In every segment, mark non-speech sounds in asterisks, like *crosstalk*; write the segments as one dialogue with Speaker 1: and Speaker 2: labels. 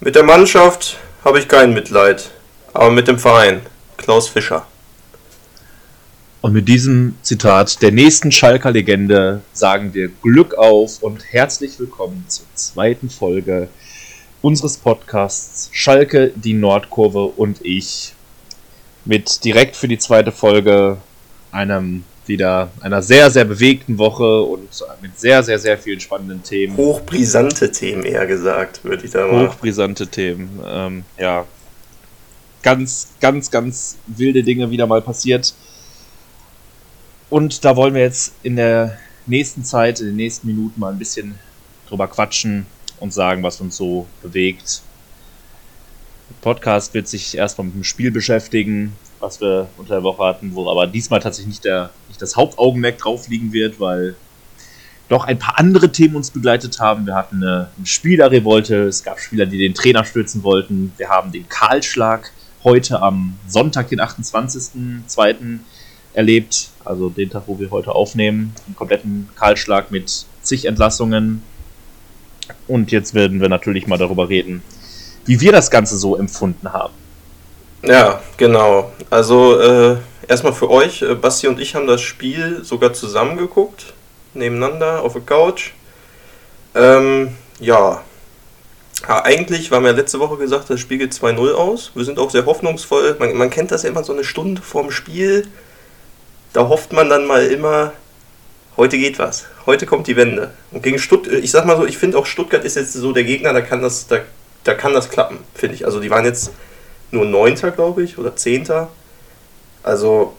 Speaker 1: Mit der Mannschaft habe ich kein Mitleid, aber mit dem Verein, Klaus Fischer.
Speaker 2: Und mit diesem Zitat der nächsten Schalker Legende sagen wir Glück auf und herzlich willkommen zur zweiten Folge unseres Podcasts Schalke, die Nordkurve und ich. Mit direkt für die zweite Folge einem wieder einer sehr, sehr bewegten Woche und mit sehr, sehr, sehr vielen spannenden Themen.
Speaker 1: Hochbrisante Themen eher gesagt, würde ich da
Speaker 2: mal. Hochbrisante Themen, ähm, ja. Ganz, ganz, ganz wilde Dinge wieder mal passiert. Und da wollen wir jetzt in der nächsten Zeit, in den nächsten Minuten mal ein bisschen drüber quatschen und sagen, was uns so bewegt. Der Podcast wird sich erstmal mit dem Spiel beschäftigen, was wir unter der Woche hatten, wo aber diesmal tatsächlich nicht, der, nicht das Hauptaugenmerk drauf liegen wird, weil doch ein paar andere Themen uns begleitet haben. Wir hatten eine, eine Spielerrevolte, es gab Spieler, die den Trainer stürzen wollten. Wir haben den Kahlschlag heute am Sonntag, den 28.02. erlebt, also den Tag, wo wir heute aufnehmen. Einen kompletten Kahlschlag mit zig Entlassungen. Und jetzt werden wir natürlich mal darüber reden, wie wir das Ganze so empfunden haben.
Speaker 1: Ja, genau. Also äh, erstmal für euch, äh, Basti und ich haben das Spiel sogar zusammen geguckt, nebeneinander auf der Couch. Ähm, ja. ja. Eigentlich war mir letzte Woche gesagt, das Spiel geht 2-0 aus. Wir sind auch sehr hoffnungsvoll. Man, man kennt das ja immer so eine Stunde vorm Spiel. Da hofft man dann mal immer, heute geht was. Heute kommt die Wende. Und gegen Stuttgart, ich sag mal so, ich finde auch Stuttgart ist jetzt so der Gegner, da kann das, da, da kann das klappen, finde ich. Also die waren jetzt nur Neunter, glaube ich, oder Zehnter. Also,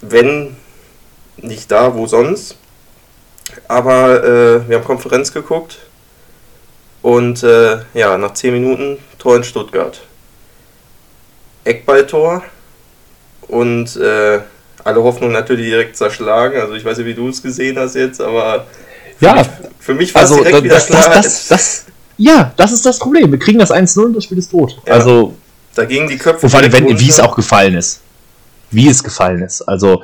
Speaker 1: wenn nicht da, wo sonst. Aber äh, wir haben Konferenz geguckt und äh, ja, nach 10 Minuten Tor in Stuttgart. Eckballtor und äh, alle Hoffnung natürlich direkt zerschlagen. Also ich weiß nicht, wie du es gesehen hast jetzt, aber
Speaker 2: für ja, mich, für mich war also, es direkt das, wieder klar. Das, das, das, ja, das ist das Problem. Wir kriegen das 1-0 und das Spiel ist tot. Ja. Also
Speaker 1: da gingen die Köpfe.
Speaker 2: Und vor allem, wenn, wie es auch gefallen ist. Wie es gefallen ist. Also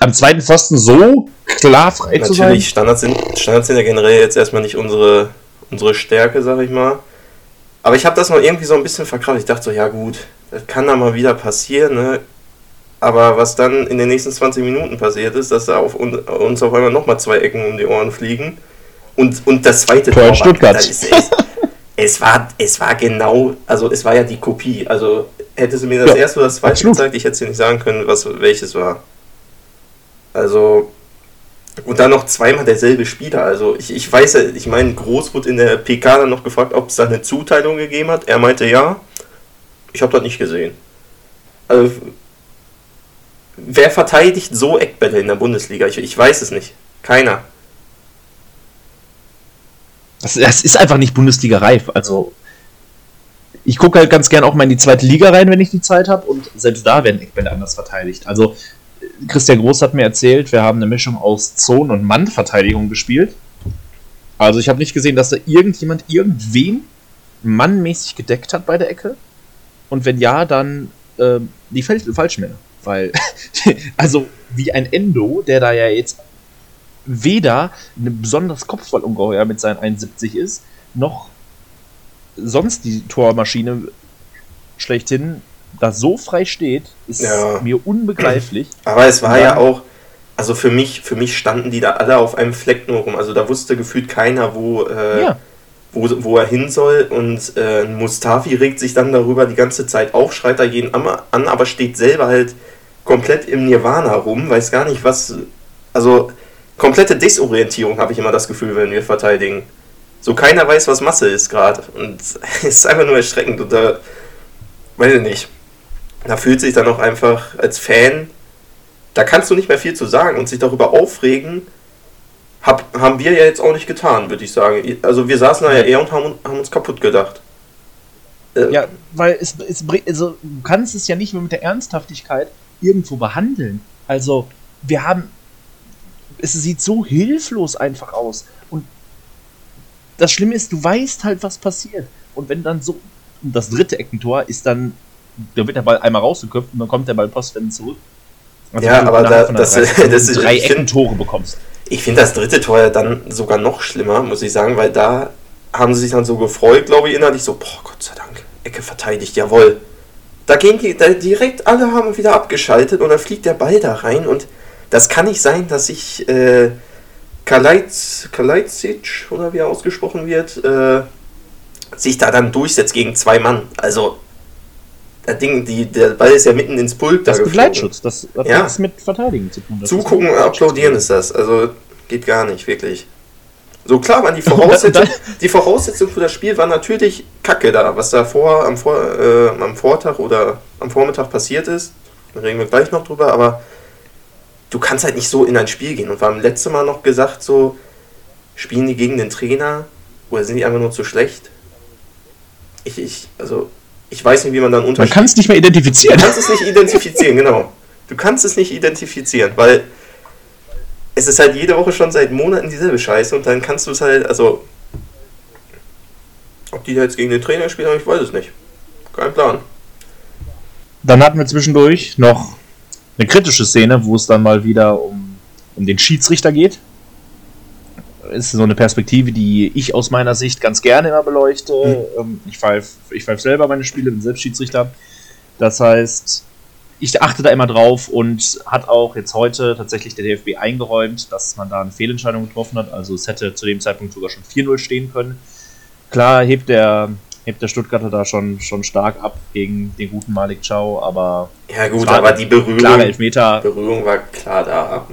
Speaker 2: am zweiten Pfosten so klar frei
Speaker 1: Natürlich, zu sein. Natürlich, Standards sind, Standards sind ja generell jetzt erstmal nicht unsere, unsere Stärke, sag ich mal. Aber ich habe das noch irgendwie so ein bisschen verkraftet. Ich dachte so, ja gut, das kann da mal wieder passieren, ne? Aber was dann in den nächsten 20 Minuten passiert ist, dass da auf uns auf einmal nochmal zwei Ecken um die Ohren fliegen. Und, und das zweite
Speaker 2: Tor, Tor Stuttgart.
Speaker 1: War, ist, es war, es war genau, also es war ja die Kopie. Also hätte sie mir das ja, erste oder das zweite gezeigt, ich hätte sie nicht sagen können, was welches war. Also, und dann noch zweimal derselbe Spieler. Also ich, ich weiß ja, ich meine, Groß wurde in der PK dann noch gefragt, ob es da eine Zuteilung gegeben hat. Er meinte ja. Ich habe das nicht gesehen. Also, wer verteidigt so Eckbälle in der Bundesliga? Ich, ich weiß es nicht. Keiner.
Speaker 2: Das, das ist einfach nicht Bundesliga-reif. Also, ich gucke halt ganz gern auch mal in die zweite Liga rein, wenn ich die Zeit habe. Und selbst da werden Eckbälle anders verteidigt. Also, Christian Groß hat mir erzählt, wir haben eine Mischung aus Zone- und Mannverteidigung gespielt. Also, ich habe nicht gesehen, dass da irgendjemand irgendwen mannmäßig gedeckt hat bei der Ecke. Und wenn ja, dann äh, die Falschmänner. Weil, *laughs* also, wie ein Endo, der da ja jetzt weder ein besonders Kopfballungeheuer mit seinen 71 ist, noch sonst die Tormaschine schlechthin da so frei steht, ist ja. mir unbegreiflich. *clears throat*
Speaker 1: Aber es war ja auch, also für mich, für mich standen die da alle auf einem Fleck nur rum. Also da wusste gefühlt keiner, wo, äh, ja. wo, wo er hin soll. Und äh, Mustafi regt sich dann darüber die ganze Zeit auf, schreit da jeden an, aber steht selber halt komplett im Nirvana rum, weiß gar nicht, was. Also komplette Desorientierung, habe ich immer das Gefühl, wenn wir verteidigen. So keiner weiß, was Masse ist gerade. Und *laughs* es ist einfach nur erschreckend. Und da, weiß ich nicht, da fühlt sich dann auch einfach als Fan, da kannst du nicht mehr viel zu sagen und sich darüber aufregen, hab, haben wir ja jetzt auch nicht getan, würde ich sagen. Also wir saßen da ja eher und haben, haben uns kaputt gedacht.
Speaker 2: Äh, ja, weil es, es also, du kannst es ja nicht mehr mit der Ernsthaftigkeit irgendwo behandeln. Also wir haben es sieht so hilflos einfach aus. Und das Schlimme ist, du weißt halt, was passiert. Und wenn dann so das dritte Eckentor ist dann, da wird der Ball einmal rausgeköpft und dann kommt der Ball postwendend zurück.
Speaker 1: Also ja, aber da, das,
Speaker 2: drei, das ist, drei Eckentore bekommst.
Speaker 1: Ich finde das dritte Tor ja dann sogar noch schlimmer, muss ich sagen, weil da haben sie sich dann so gefreut, glaube ich, innerlich so, boah, Gott sei Dank, Ecke verteidigt, jawohl. Da gehen die da direkt, alle haben wieder abgeschaltet und dann fliegt der Ball da rein und das kann nicht sein, dass sich äh, Kalajdzic, oder wie er ausgesprochen wird, äh, sich da dann durchsetzt gegen zwei Mann. Also, das Ding, die, der Ball ist ja mitten ins Pulk.
Speaker 2: Das ist Begleitschutz, das hat ja. nichts mit Verteidigen zu tun.
Speaker 1: Das Zugucken, applaudieren ist das. Also, geht gar nicht, wirklich. So klar waren die Voraussetzungen, *laughs* die Voraussetzungen für das Spiel waren natürlich Kacke da, was da vor, am, vor, äh, am Vortag oder am Vormittag passiert ist. Da reden wir gleich noch drüber, aber du kannst halt nicht so in ein Spiel gehen. Und wir haben letztes Mal noch gesagt, so, spielen die gegen den Trainer oder sind die einfach nur zu schlecht? Ich, ich, also, ich weiß nicht, wie man dann
Speaker 2: unter. Man kann es nicht mehr identifizieren.
Speaker 1: Du kannst es nicht identifizieren, genau. Du kannst es nicht identifizieren, weil es ist halt jede Woche schon seit Monaten dieselbe Scheiße und dann kannst du es halt, also. Ob die jetzt gegen den Trainer spielen, ich weiß es nicht. Kein Plan.
Speaker 2: Dann hatten wir zwischendurch noch eine kritische Szene, wo es dann mal wieder um, um den Schiedsrichter geht. Ist so eine Perspektive, die ich aus meiner Sicht ganz gerne immer beleuchte. Mhm. Ich pfeife ich pfeif selber meine Spiele, bin selbst Schiedsrichter. Das heißt, ich achte da immer drauf und hat auch jetzt heute tatsächlich der DFB eingeräumt, dass man da eine Fehlentscheidung getroffen hat. Also es hätte zu dem Zeitpunkt sogar schon 4-0 stehen können. Klar hebt der, hebt der Stuttgarter da schon, schon stark ab gegen den guten Malik Chow, aber.
Speaker 1: Ja, gut, aber die Berührung,
Speaker 2: klare Elfmeter,
Speaker 1: Berührung war klar da.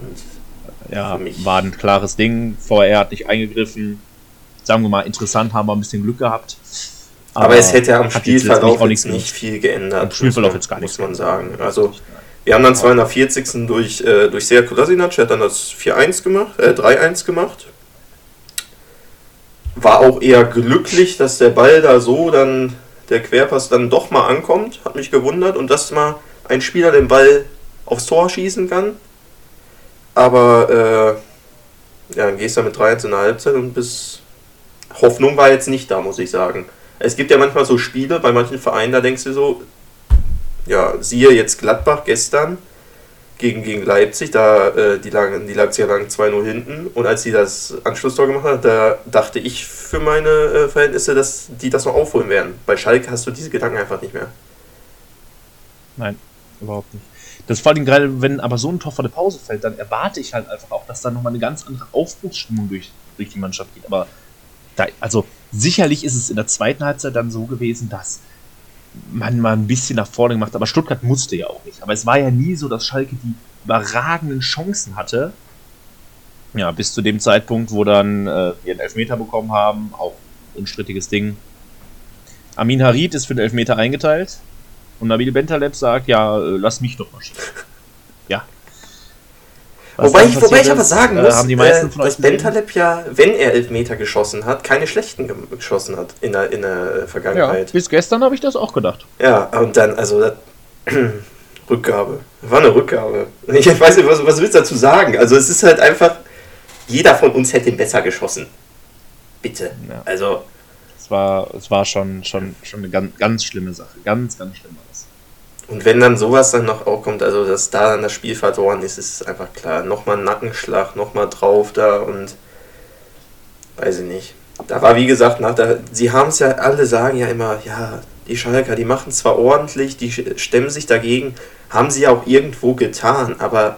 Speaker 2: ja, war ein klares Ding. VR hat nicht eingegriffen. Sagen wir mal, interessant, haben wir ein bisschen Glück gehabt.
Speaker 1: Aber, aber es hätte am Spielverlauf jetzt, jetzt nicht viel geändert. Am
Speaker 2: Spielverlauf jetzt gar
Speaker 1: nichts. Muss man sagen. Also, wir haben dann 240. durch, äh, durch Serko Lasinac, hat dann das 4-1 gemacht, äh, 3-1 gemacht. War auch eher glücklich, dass der Ball da so dann, der Querpass dann doch mal ankommt. Hat mich gewundert. Und dass mal ein Spieler den Ball aufs Tor schießen kann. Aber, äh, ja, dann gehst du mit 3-1 in der Halbzeit und bis. Hoffnung war jetzt nicht da, muss ich sagen. Es gibt ja manchmal so Spiele bei manchen Vereinen, da denkst du so, ja, siehe jetzt Gladbach gestern gegen, gegen Leipzig, da äh, die, lagen, die Leipziger lagen 2-0 hinten und als sie das Anschlusstor gemacht haben, da dachte ich für meine äh, Verhältnisse, dass die das noch aufholen werden. Bei Schalke hast du diese Gedanken einfach nicht mehr.
Speaker 2: Nein, überhaupt nicht. Das vor allem gerade, wenn aber so ein Tor vor der Pause fällt, dann erwarte ich halt einfach auch, dass da nochmal eine ganz andere Aufbruchsstimmung durch, durch die Mannschaft geht. Aber da, also sicherlich ist es in der zweiten Halbzeit dann so gewesen, dass man mal ein bisschen nach vorne gemacht. Aber Stuttgart musste ja auch nicht. Aber es war ja nie so, dass Schalke die überragenden Chancen hatte. Ja, bis zu dem Zeitpunkt, wo dann äh, ihren Elfmeter bekommen haben. Auch unstrittiges Ding. Amin Harid ist für den Elfmeter eingeteilt. Und Nabil Bentaleb sagt, ja, äh, lass mich doch mal schießen.
Speaker 1: Wobei ich, wobei ich aber sagen äh, muss, äh, dass Bentaleb ja, wenn er Elfmeter geschossen hat, keine schlechten geschossen hat in der, in der Vergangenheit.
Speaker 2: Ja, bis gestern habe ich das auch gedacht.
Speaker 1: Ja, und dann, also das, *clears throat* Rückgabe. War eine Rückgabe. *laughs* Ich weiß nicht, was, was willst du dazu sagen? Also es ist halt einfach, jeder von uns hätte ihn besser geschossen. Bitte. Ja. Also.
Speaker 2: Es war, es war schon, schon, schon eine ganz, ganz schlimme Sache. Ganz, ganz schlimm.
Speaker 1: Und wenn dann sowas dann noch auch kommt, also dass da dann das Spiel verloren ist, ist einfach klar. Nochmal Nackenschlag, nochmal drauf da und weiß ich nicht. Da war wie gesagt, nach der, sie haben es ja, alle sagen ja immer, ja, die Schalker, die machen zwar ordentlich, die stemmen sich dagegen, haben sie auch irgendwo getan, aber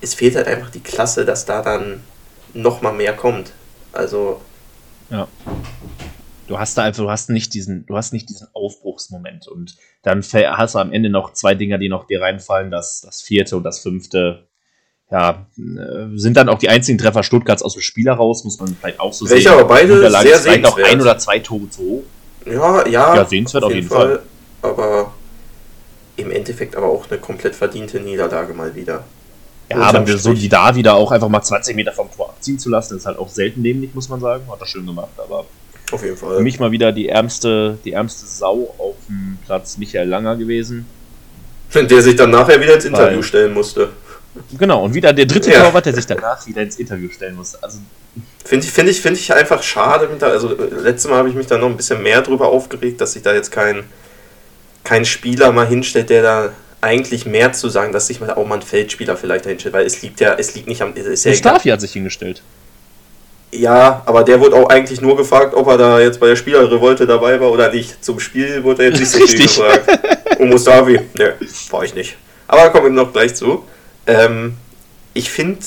Speaker 1: es fehlt halt einfach die Klasse, dass da dann nochmal mehr kommt. Also.
Speaker 2: Ja du hast da einfach, du hast nicht diesen, du hast nicht diesen Aufbruchsmoment und dann hast du am Ende noch zwei Dinger, die noch dir reinfallen, das, das vierte und das fünfte. Ja, äh, sind dann auch die einzigen Treffer Stuttgarts aus dem Spiel heraus, muss man vielleicht auch so
Speaker 1: Welche sehen. aber beide sehr
Speaker 2: vielleicht auch ein oder zwei Tore zu hoch.
Speaker 1: Ja, ja.
Speaker 2: Ja, sehenswert auf jeden, Fall,
Speaker 1: Fall. Aber im Endeffekt aber auch eine komplett verdiente Niederlage mal wieder.
Speaker 2: Ja, aber so die da wieder auch einfach mal 20 Meter vom Tor abziehen zu lassen, ist halt auch selten nämlich, muss man sagen. Hat er schön gemacht, aber
Speaker 1: auf jeden Fall.
Speaker 2: Für mich mal wieder die ärmste, die ärmste Sau auf dem Platz Michael Langer gewesen.
Speaker 1: Der sich dann nachher wieder ins Interview Weil, stellen musste.
Speaker 2: Genau, und wieder der dritte ja. Torwart, der sich danach wieder ins Interview stellen musste. Also,
Speaker 1: Finde ich, find ich, find ich einfach schade. Also, letztes Mal habe ich mich da noch ein bisschen mehr drüber aufgeregt, dass sich da jetzt kein, kein Spieler mal hinstellt, der da eigentlich mehr zu sagen, dass sich mal auch mal ein Feldspieler vielleicht da hinstellt, weil es liegt ja, es liegt nicht am. Es
Speaker 2: ist ja Mustafi hat sich hingestellt.
Speaker 1: Ja, aber der wurde auch eigentlich nur gefragt, ob er da jetzt bei der Spielerrevolte dabei war oder nicht. Zum Spiel wurde er jetzt nicht so viel gefragt. *laughs* Und Mustafi, ne, war ich nicht. Aber da kommen wir noch gleich zu. Ähm, ich finde,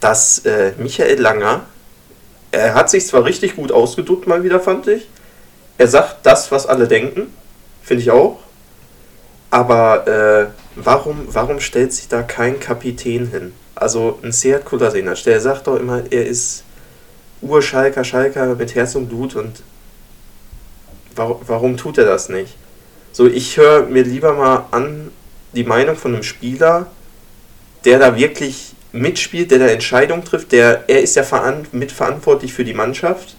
Speaker 1: dass äh, Michael Langer, er hat sich zwar richtig gut ausgedrückt mal wieder, fand ich. Er sagt das, was alle denken, finde ich auch. Aber äh, warum, warum stellt sich da kein Kapitän hin? Also ein Seat Kolasinac, der sagt doch immer, er ist Urschalker, Schalker mit Herz und Blut und warum, warum tut er das nicht? So, ich höre mir lieber mal an die Meinung von einem Spieler, der da wirklich mitspielt, der da Entscheidungen trifft, der, er ist ja mitverantwortlich für die Mannschaft.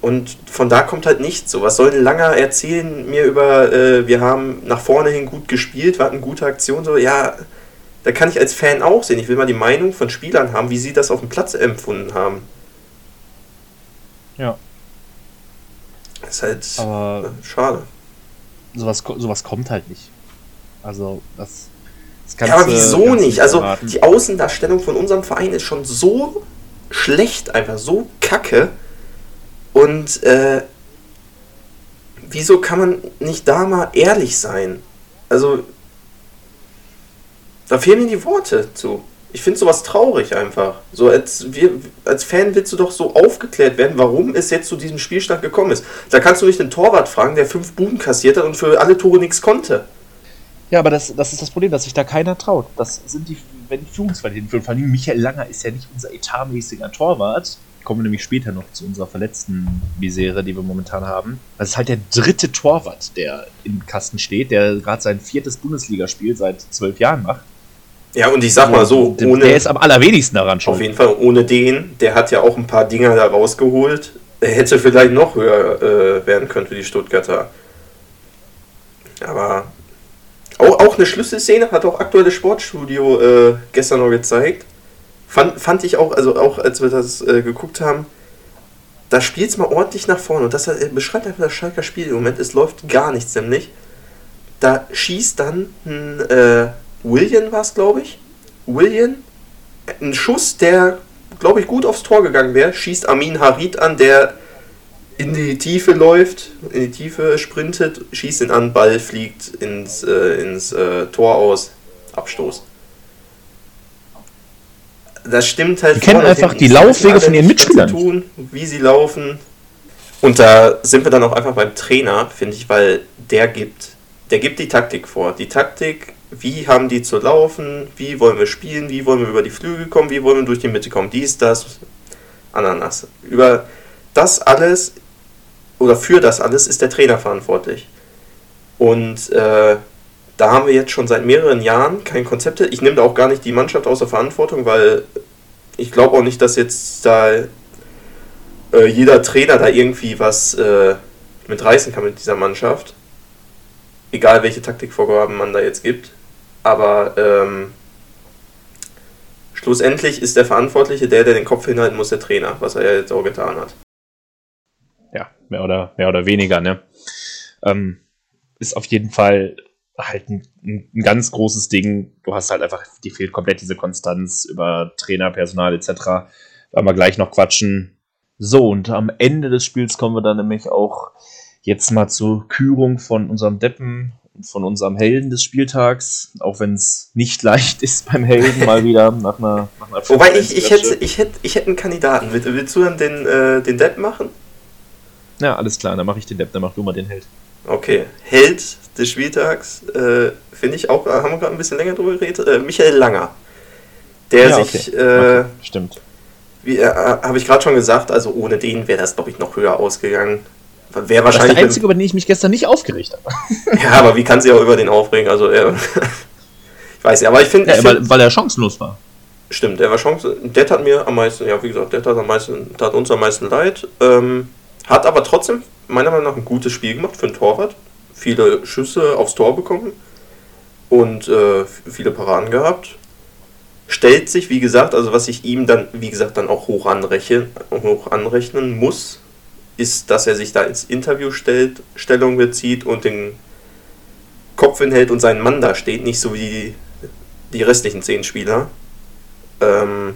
Speaker 1: Und von da kommt halt nichts. So, was soll ein Langer erzählen mir über, äh, wir haben nach vorne hin gut gespielt, wir hatten gute Aktionen, so, ja, da kann ich als Fan auch sehen. Ich will mal die Meinung von Spielern haben, wie sie das auf dem Platz empfunden haben.
Speaker 2: Ja.
Speaker 1: Ist halt
Speaker 2: Aber
Speaker 1: schade.
Speaker 2: Sowas, sowas kommt halt nicht. Also, das.
Speaker 1: das ja, aber wieso nicht? Also, erwarten. die Außendarstellung von unserem Verein ist schon so schlecht, einfach so kacke. Und äh, wieso kann man nicht da mal ehrlich sein? Also, da fehlen mir die Worte zu. Ich finde sowas traurig einfach. So als, wir, als Fan willst du doch so aufgeklärt werden, warum es jetzt zu diesem Spielstand gekommen ist. Da kannst du nicht den Torwart fragen, der fünf Buden kassiert hat und für alle Tore nichts konnte.
Speaker 2: Ja, aber das, das ist das Problem, dass sich da keiner traut. Das sind die, wenn die Führungsqualitäten. Vor allem Michael Langer ist ja nicht unser etatmäßiger Torwart. Kommen wir nämlich später noch zu unserer verletzten Misere, die wir momentan haben. Das ist halt der dritte Torwart, der im Kasten steht, der gerade sein viertes Bundesligaspiel seit zwölf Jahren macht.
Speaker 1: Ja, und ich sag mal so,
Speaker 2: ohne. Der ist am allerwenigsten daran
Speaker 1: schon. Auf jeden Fall, ohne den, der hat ja auch ein paar Dinger da rausgeholt. Er hätte vielleicht noch höher äh, werden können für die Stuttgarter. Aber auch, auch eine Schlüsselszene hat auch aktuelles Sportstudio äh, gestern noch gezeigt. Fand, fand ich auch, also auch als wir das äh, geguckt haben, da spielt es mal ordentlich nach vorne. Und das äh, beschreibt einfach das Schalker Spiel im Moment. Es läuft gar nichts nämlich. Da schießt dann ein äh, William war es, glaube ich. William, ein Schuss, der, glaube ich, gut aufs Tor gegangen wäre, schießt Amin Harid an, der in die Tiefe läuft, in die Tiefe sprintet, schießt ihn an, Ball fliegt ins, äh, ins äh, Tor aus, Abstoß. Das stimmt halt.
Speaker 2: Die kennen einfach die Laufwege von ihren Mitspielern.
Speaker 1: Tun, wie sie laufen. Und da sind wir dann auch einfach beim Trainer, finde ich, weil der gibt, der gibt die Taktik vor. Die Taktik wie haben die zu laufen, wie wollen wir spielen, wie wollen wir über die Flügel kommen, wie wollen wir durch die Mitte kommen, dies, das, Ananas. Über das alles oder für das alles ist der Trainer verantwortlich. Und äh, da haben wir jetzt schon seit mehreren Jahren kein Konzept. Ich nehme da auch gar nicht die Mannschaft außer Verantwortung, weil ich glaube auch nicht, dass jetzt da äh, jeder Trainer da irgendwie was äh, mitreißen kann mit dieser Mannschaft. Egal welche Taktikvorgaben man da jetzt gibt. Aber ähm, schlussendlich ist der Verantwortliche der, der den Kopf hinhalten muss, der Trainer, was er ja jetzt auch getan hat.
Speaker 2: Ja, mehr oder, mehr oder weniger, ne? Ähm, ist auf jeden Fall halt ein, ein, ganz großes Ding. Du hast halt einfach, die fehlt komplett diese Konstanz über Trainer, Personal etc. Werden wir gleich noch quatschen. So, und am Ende des Spiels kommen wir dann nämlich auch jetzt mal zur Kürung von unserem Deppen von unserem Helden des Spieltags, auch wenn es nicht *laughs* leicht ist beim Helden mal wieder nach einer, nach
Speaker 1: einer Wobei ich, ich hätte, ich hätte, ich hätte einen Kandidaten. Willst, willst du dann den, äh, den Depp machen?
Speaker 2: Ja, alles klar, dann mache ich den Depp, dann mach du mal den Held.
Speaker 1: Okay, Held des Spieltags, äh, finde ich auch, haben wir gerade ein bisschen länger drüber geredet, äh, Michael Langer. Der ja, sich, okay. Äh, okay.
Speaker 2: stimmt.
Speaker 1: Wie äh, habe ich gerade schon gesagt, also ohne den wäre das, glaube ich, noch höher ausgegangen. Wäre wahrscheinlich. Das ist
Speaker 2: der einzige, über den ich mich gestern nicht aufgeregt habe. *laughs*
Speaker 1: ja, aber wie kann sie auch über den aufregen? Also, er, *laughs* ich weiß ja, aber ich finde.
Speaker 2: Ja, weil, weil er chancenlos war.
Speaker 1: Stimmt, er war chancenlos. Der tat mir am meisten, ja, wie gesagt, der tat, am meisten, tat uns am meisten leid. Ähm, hat aber trotzdem, meiner Meinung nach, ein gutes Spiel gemacht für einen Torwart. Viele Schüsse aufs Tor bekommen und äh, viele Paraden gehabt. Stellt sich, wie gesagt, also was ich ihm dann, wie gesagt, dann auch hoch anrechnen, hoch anrechnen muss, ist, dass er sich da ins Interview stellt, Stellung bezieht und den Kopf hinhält und sein Mann da steht, nicht so wie die, die restlichen zehn Spieler. Ähm,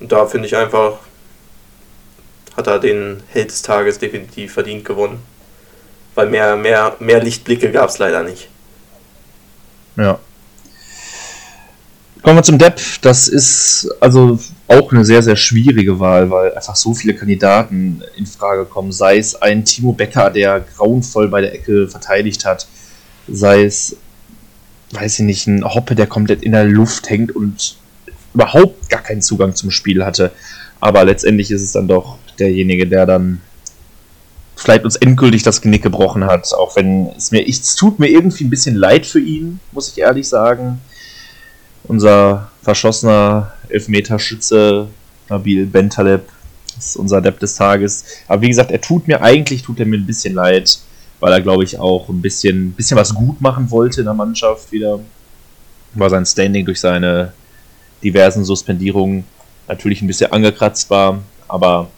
Speaker 1: da finde ich einfach, hat er den Held des Tages definitiv verdient gewonnen. Weil mehr, mehr, mehr Lichtblicke gab es leider nicht.
Speaker 2: Ja. Kommen wir zum Depp. Das ist also auch eine sehr, sehr schwierige Wahl, weil einfach so viele Kandidaten in Frage kommen. Sei es ein Timo Becker, der grauenvoll bei der Ecke verteidigt hat. Sei es, weiß ich nicht, ein Hoppe, der komplett in der Luft hängt und überhaupt gar keinen Zugang zum Spiel hatte. Aber letztendlich ist es dann doch derjenige, der dann vielleicht uns endgültig das Genick gebrochen hat, auch wenn es mir, es tut mir irgendwie ein bisschen leid für ihn, muss ich ehrlich sagen. Unser verschossener Elfmeterschütze Nabil Bentaleb ist unser Depp des Tages. Aber wie gesagt, er tut mir eigentlich, tut er mir ein bisschen leid, weil er, glaube ich, auch ein bisschen, bisschen was gut machen wollte in der Mannschaft wieder. War sein Standing durch seine diversen Suspendierungen natürlich ein bisschen angekratzt war, aber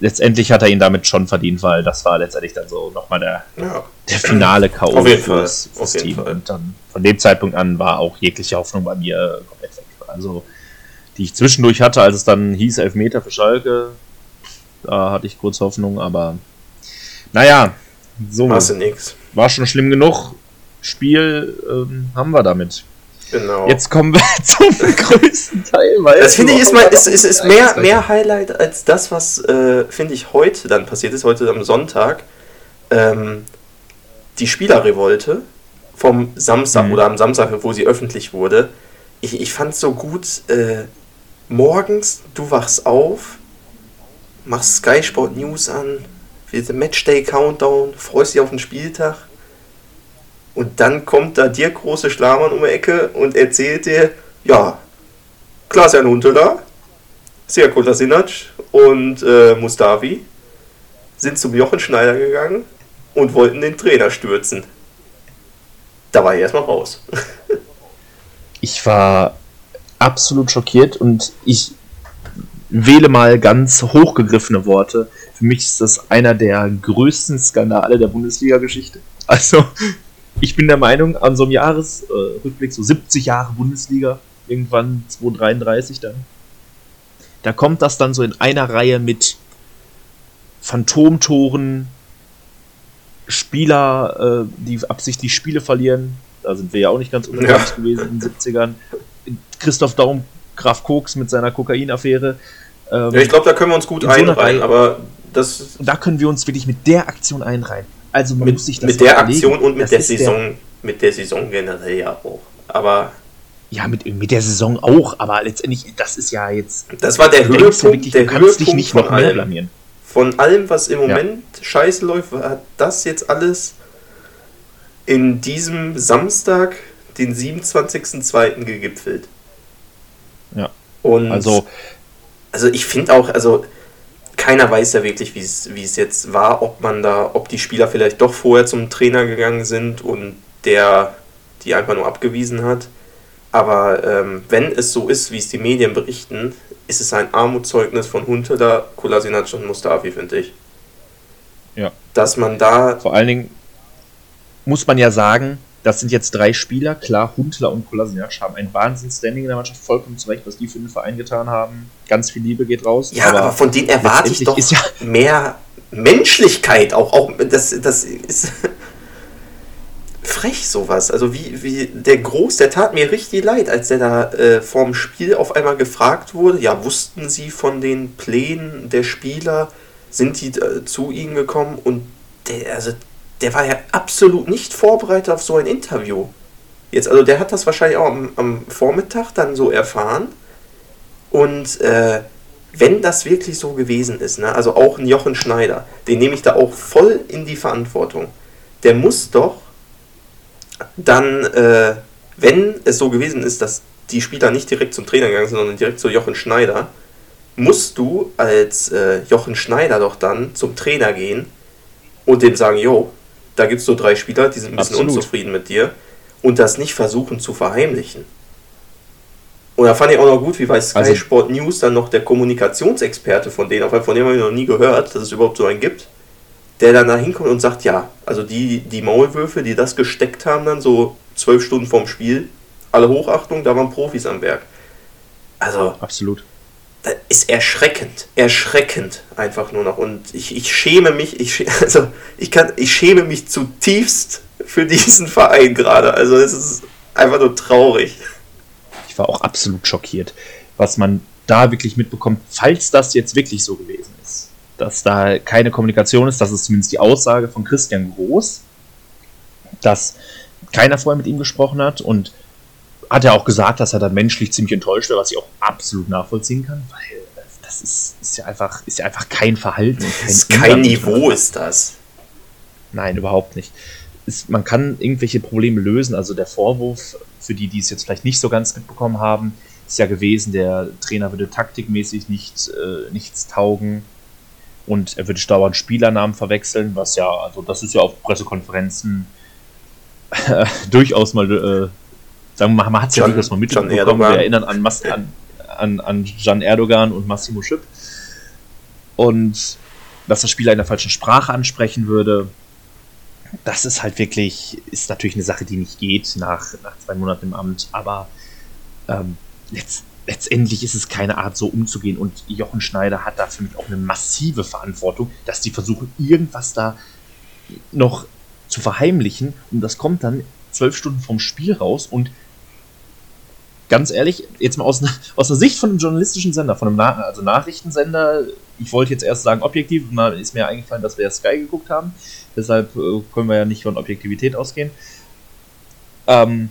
Speaker 2: letztendlich hat er ihn damit schon verdient, weil das war letztendlich dann so nochmal der, ja. der finale K.O. fürs, fürs Team. Fall. Und dann von dem Zeitpunkt an war auch jegliche Hoffnung bei mir komplett weg. Also, die ich zwischendurch hatte, als es dann hieß Elfmeter für Schalke, da hatte ich kurz Hoffnung, aber naja, so war schon schlimm genug. Spiel ähm, haben wir damit. Genau. Jetzt kommen wir *laughs* zum größten Teil.
Speaker 1: Weil das finde ich ist, mal, ist, ist, ist mehr, mehr Highlight als das, was, äh, finde ich, heute dann passiert ist, heute am Sonntag. Ähm, die Spielerrevolte vom Samstag mhm. oder am Samstag, wo sie öffentlich wurde. Ich, ich fand es so gut, äh, morgens, du wachst auf, machst Sky Sport News an, wird Matchday Countdown, freust dich auf den Spieltag und dann kommt da dir große Schlamann um die Ecke und erzählt dir, ja, Klaas-Jan Huntelaar, Sija Kolasinac und äh, Mustafi sind zum Jochen Schneider gegangen und wollten den Trainer stürzen. Da war ich erstmal raus. *laughs*
Speaker 2: ich war absolut schockiert und ich wähle mal ganz hochgegriffene Worte. Für mich ist das einer der größten Skandale der Bundesliga-Geschichte. Also, ich bin der Meinung, an so einem Jahresrückblick, so 70 Jahre Bundesliga, irgendwann 233 dann, da kommt das dann so in einer Reihe mit Phantomtoren, Spieler, äh, die absichtlich Spiele verlieren, da sind wir ja auch nicht ganz unbekannt ja. gewesen in den 70ern. Christoph Daum, Graf Koks mit seiner Kokainaffäre.
Speaker 1: Ähm, ja, ich glaube, da können wir uns gut einreihen, aber das.
Speaker 2: Da können wir uns wirklich mit der Aktion einreihen.
Speaker 1: Also man mit, muss sich das Mit der überlegen. Aktion und mit der Saison, der, mit der Saison generell ja auch. Aber.
Speaker 2: Ja, mit, mit der Saison auch, aber letztendlich, das ist ja jetzt.
Speaker 1: Das war der Höhepunkt, wirklich, der du kannst dich nicht noch mehr blamieren. Von allem, was im Moment ja. scheiße läuft, hat das jetzt alles in diesem Samstag, den 27.02. gegipfelt.
Speaker 2: Ja.
Speaker 1: Und also, also ich finde auch, also keiner weiß ja wirklich, wie es jetzt war, ob man da, ob die Spieler vielleicht doch vorher zum Trainer gegangen sind und der die einfach nur abgewiesen hat. Aber ähm, wenn es so ist, wie es die Medien berichten, ist es ein Armutszeugnis von Huntela, Kolasinac und Mustafi, finde ich.
Speaker 2: Ja.
Speaker 1: Dass man da.
Speaker 2: Vor allen Dingen muss man ja sagen, das sind jetzt drei Spieler. Klar, Huntler und Kolasinac haben ein Wahnsinns-Standing in der Mannschaft, vollkommen zurecht, was die für den Verein getan haben. Ganz viel Liebe geht raus.
Speaker 1: Ja, aber, aber von denen erwarte ich doch ja mehr Menschlichkeit. Auch, auch das, das ist *laughs* frech sowas. Also wie, wie der Groß, der tat mir richtig leid, als der da äh, vorm Spiel auf einmal gefragt wurde, ja, wussten Sie von den Plänen der Spieler, sind die äh, zu Ihnen gekommen und der, also der war ja absolut nicht vorbereitet auf so ein Interview. Jetzt, also der hat das wahrscheinlich auch am, am Vormittag dann so erfahren. Und äh, wenn das wirklich so gewesen ist, ne, also auch ein Jochen Schneider, den nehme ich da auch voll in die Verantwortung. Der muss doch dann, äh, wenn es so gewesen ist, dass die Spieler nicht direkt zum Trainer gegangen sind, sondern direkt zu Jochen Schneider, musst du als äh, Jochen Schneider doch dann zum Trainer gehen und dem sagen, jo, da gibt es so drei Spieler, die sind ein bisschen Absolut. unzufrieden mit dir und das nicht versuchen zu verheimlichen. Und da fand ich auch noch gut, wie bei Sky also, Sport News dann noch der Kommunikationsexperte von denen, von dem habe ich noch nie gehört, dass es überhaupt so einen gibt, der dann da hinkommt und sagt, ja, also die, die Maulwürfe, die das gesteckt haben, dann so zwölf Stunden vorm Spiel, alle Hochachtung, da waren Profis am Werk. Also.
Speaker 2: Absolut.
Speaker 1: Ist erschreckend, erschreckend einfach nur noch. Und ich, ich schäme mich, ich, *laughs* also ich kann, ich schäme mich zutiefst für diesen Verein gerade. Also es ist einfach nur traurig.
Speaker 2: Ich war auch absolut schockiert, was man da wirklich mitbekommt, falls das jetzt wirklich so gewesen ist, dass da keine Kommunikation ist, das ist zumindest die Aussage von Christian Groß, dass keiner vorher mit ihm gesprochen hat und hat er auch gesagt, dass er dann menschlich ziemlich enttäuscht war, was ich auch absolut nachvollziehen kann, weil das ist, ist ja einfach, ist ja einfach kein Verhalten.
Speaker 1: Kein, ist kein Niveau ist das.
Speaker 2: Nein, überhaupt nicht. Ist, man kann irgendwelche Probleme lösen. Also der Vorwurf, für die, die es jetzt vielleicht nicht so ganz mitbekommen haben, ist ja gewesen, der Trainer würde taktikmäßig nicht, äh, nichts taugen und er würde dauernd Spielernamen verwechseln, was ja, also das ist ja auf Pressekonferenzen äh, *laughs* durchaus mal, äh, sagen wir mal, man hat es ja durchaus mal mitbekommen. Wir erinnern an, Mas an, an, an Jan Erdogan und Massimo Schipp. Und dass der Spieler in der falschen Sprache ansprechen würde, das ist halt wirklich, ist natürlich eine Sache, die nicht geht nach, nach zwei Monaten im Amt, aber ähm, letzt, letztendlich ist es keine Art, so umzugehen. Und Jochen Schneider hat da für mich auch eine massive Verantwortung, dass die versuchen, irgendwas da noch zu verheimlichen. Und das kommt dann zwölf Stunden vom Spiel raus. Und ganz ehrlich, jetzt mal aus, *laughs* aus der Sicht von einem journalistischen Sender, von einem Na also Nachrichtensender, ich wollte jetzt erst sagen objektiv, mal ist mir eingefallen, dass wir ja Sky geguckt haben. Deshalb äh, können wir ja nicht von Objektivität ausgehen. Ähm,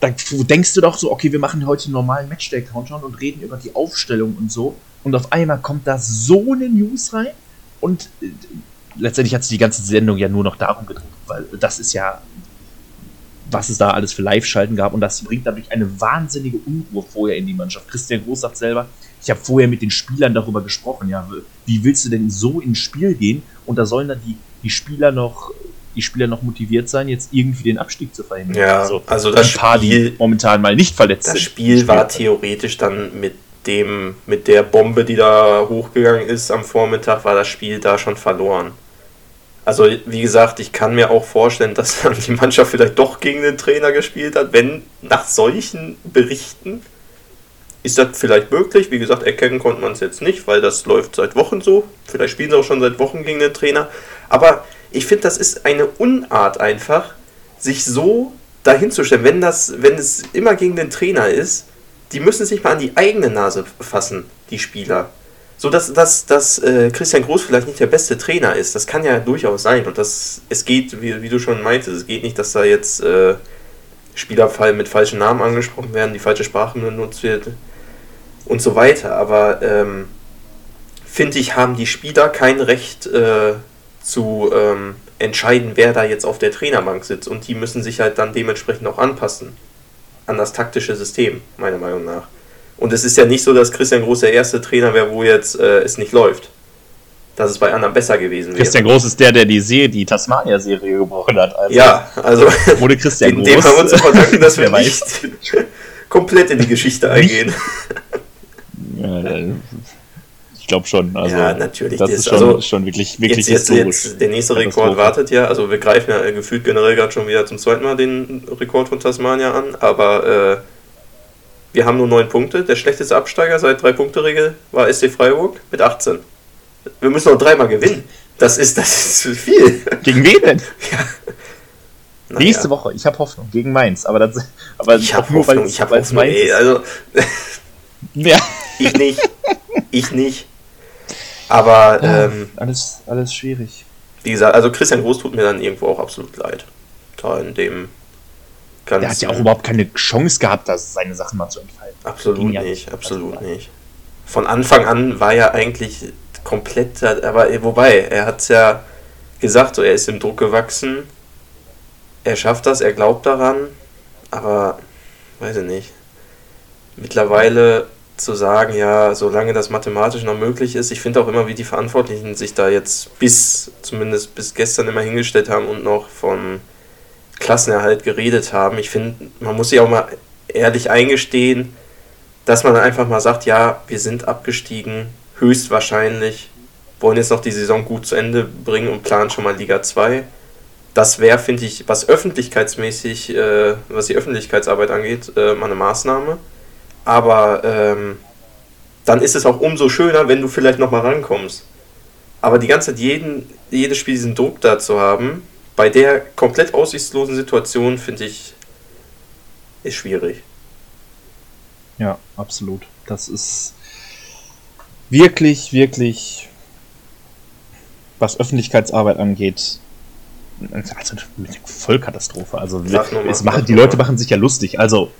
Speaker 2: dann denkst du doch so, okay, wir machen heute einen normalen Matchday-Countdown und reden über die Aufstellung und so. Und auf einmal kommt da so eine News rein und äh, letztendlich hat sich die ganze Sendung ja nur noch darum gedreht, weil das ist ja, was es da alles für Live-Schalten gab und das bringt dadurch eine wahnsinnige Unruhe vorher in die Mannschaft. Christian Groß sagt selber, ich habe vorher mit den Spielern darüber gesprochen, ja, wie willst du denn so ins Spiel gehen und da sollen dann die, die Spieler noch die Spieler noch motiviert sein, jetzt irgendwie den Abstieg zu verhindern.
Speaker 1: Ja, also, also das
Speaker 2: ein paar, Spiel, die momentan mal nicht verletzt
Speaker 1: das sind. Das Spiel war theoretisch dann mit dem, mit der Bombe, die da hochgegangen ist am Vormittag, war das Spiel da schon verloren. Also, wie gesagt, ich kann mir auch vorstellen, dass dann die Mannschaft vielleicht doch gegen den Trainer gespielt hat, wenn nach solchen Berichten ist das vielleicht möglich. Wie gesagt, erkennen konnte man es jetzt nicht, weil das läuft seit Wochen so. Vielleicht spielen sie auch schon seit Wochen gegen den Trainer. Aber ich finde, das ist eine Unart einfach, sich so dahinzustellen, wenn das, wenn es immer gegen den Trainer ist, die müssen sich mal an die eigene Nase fassen, die Spieler. So dass, dass, dass äh, Christian Groß vielleicht nicht der beste Trainer ist, das kann ja durchaus sein. Und das, es geht, wie, wie du schon meintest, es geht nicht, dass da jetzt äh, Spieler mit falschen Namen angesprochen werden, die falsche Sprache benutzt wird und so weiter. Aber ähm, finde ich, haben die Spieler kein Recht, äh, zu ähm, entscheiden, wer da jetzt auf der Trainerbank sitzt. Und die müssen sich halt dann dementsprechend auch anpassen an das taktische System, meiner Meinung nach. Und es ist ja nicht so, dass Christian Groß der erste Trainer wäre, wo jetzt äh, es nicht läuft. Dass es bei anderen besser gewesen wäre.
Speaker 2: Christian Groß ist der, der die, Serie, die Tasmania-Serie gebrochen hat.
Speaker 1: Also ja, also *laughs*
Speaker 2: wurde Christian
Speaker 1: Groß. Dem haben wir uns zu verdanken, dass *laughs* wir nicht *laughs* komplett in die Geschichte eingehen.
Speaker 2: Ja, glaube schon. Also,
Speaker 1: ja, natürlich.
Speaker 2: Das, ist schon, also, schon wirklich, wirklich
Speaker 1: jetzt, jetzt, jetzt Der nächste Rekord wartet ja. Also wir greifen ja gefühlt generell gerade schon wieder zum zweiten Mal den Rekord von Tasmania an. Aber äh, wir haben nur neun Punkte. Der schlechteste Absteiger seit Drei-Punkte-Regel war SC Freiburg mit 18. Wir müssen noch dreimal gewinnen. Das ist, das ist viel.
Speaker 2: Gegen wen denn? Ja. Naja. Nächste Woche, ich habe Hoffnung gegen Mainz, aber das, aber
Speaker 1: ich habe Hoffnung, ich habe Hoffnung, ey, also ja. ich nicht, *laughs* ich nicht. Aber ähm,
Speaker 2: alles, alles schwierig.
Speaker 1: Wie gesagt, also Christian Groß tut mir dann irgendwo auch absolut leid. Da in dem
Speaker 2: ganzen. Der hat ja auch überhaupt keine Chance gehabt, das seine Sachen mal zu entfalten.
Speaker 1: Absolut ja nicht, absolut nicht. Von Anfang an war er eigentlich komplett, aber wobei, er hat es ja gesagt, so er ist im Druck gewachsen. Er schafft das, er glaubt daran, aber weiß ich nicht. Mittlerweile zu sagen, ja, solange das mathematisch noch möglich ist, ich finde auch immer, wie die Verantwortlichen sich da jetzt bis, zumindest bis gestern immer hingestellt haben und noch von Klassenerhalt geredet haben. Ich finde, man muss sich auch mal ehrlich eingestehen, dass man einfach mal sagt, ja, wir sind abgestiegen, höchstwahrscheinlich, wollen jetzt noch die Saison gut zu Ende bringen und planen schon mal Liga 2. Das wäre, finde ich, was öffentlichkeitsmäßig, äh, was die Öffentlichkeitsarbeit angeht, äh, mal eine Maßnahme aber ähm, dann ist es auch umso schöner, wenn du vielleicht nochmal rankommst. Aber die ganze Zeit jeden, jedes Spiel diesen Druck da zu haben, bei der komplett aussichtslosen Situation, finde ich, ist schwierig.
Speaker 2: Ja, absolut. Das ist wirklich, wirklich, was Öffentlichkeitsarbeit angeht, also Vollkatastrophe. Also es machen, die Leute machen sich ja lustig. Also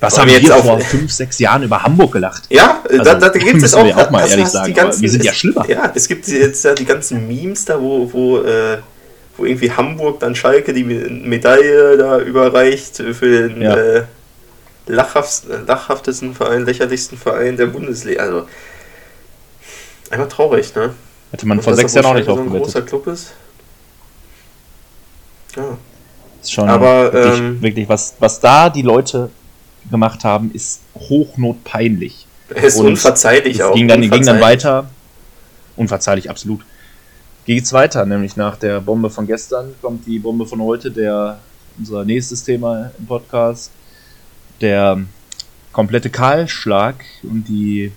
Speaker 2: was haben wir jetzt vor fünf, sechs Jahren über Hamburg gelacht?
Speaker 1: Ja, also, da, da gibt es auch,
Speaker 2: auch mal ehrlich sagen.
Speaker 1: Ganzen,
Speaker 2: wir sind ja schlimmer.
Speaker 1: Ja, es gibt jetzt ja die ganzen Memes da, wo, wo, äh, wo irgendwie Hamburg dann Schalke die Medaille da überreicht für den ja. äh, lachhaftesten Verein, lächerlichsten Verein der Bundesliga. Also einfach traurig, ne?
Speaker 2: Hätte man Und vor sechs Jahren auch nicht
Speaker 1: so ein großer Club ist.
Speaker 2: Ja. Ist schon Aber, wirklich, ähm, wirklich was, was da die Leute gemacht haben, ist hochnotpeinlich. *laughs*
Speaker 1: Ist Und unverzeihlich
Speaker 2: es
Speaker 1: auch.
Speaker 2: Ging dann, ging dann weiter. Unverzeihlich, absolut. Geht es weiter, nämlich nach der Bombe von gestern kommt die Bombe von heute, der unser nächstes Thema im Podcast. Der komplette Kahlschlag und die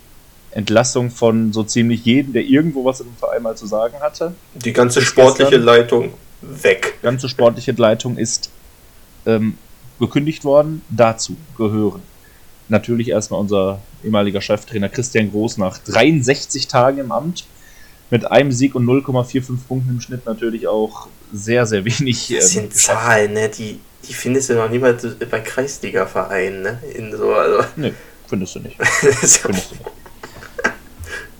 Speaker 2: Entlassung von so ziemlich jedem, der irgendwo was im Verein mal zu sagen hatte.
Speaker 1: Die ganze sportliche gestern. Leitung weg.
Speaker 2: Die ganze sportliche Leitung ist ähm, gekündigt worden. Dazu gehören natürlich erstmal unser ehemaliger Cheftrainer Christian Groß nach 63 Tagen im Amt mit einem Sieg und 0,45 Punkten im Schnitt natürlich auch sehr, sehr wenig.
Speaker 1: Das ähm, sind Zahlen, ne? die, die findest du noch niemals bei Kreisliga-Vereinen. Ne? In so, also.
Speaker 2: Nee, findest du nicht. *laughs* findest du nicht.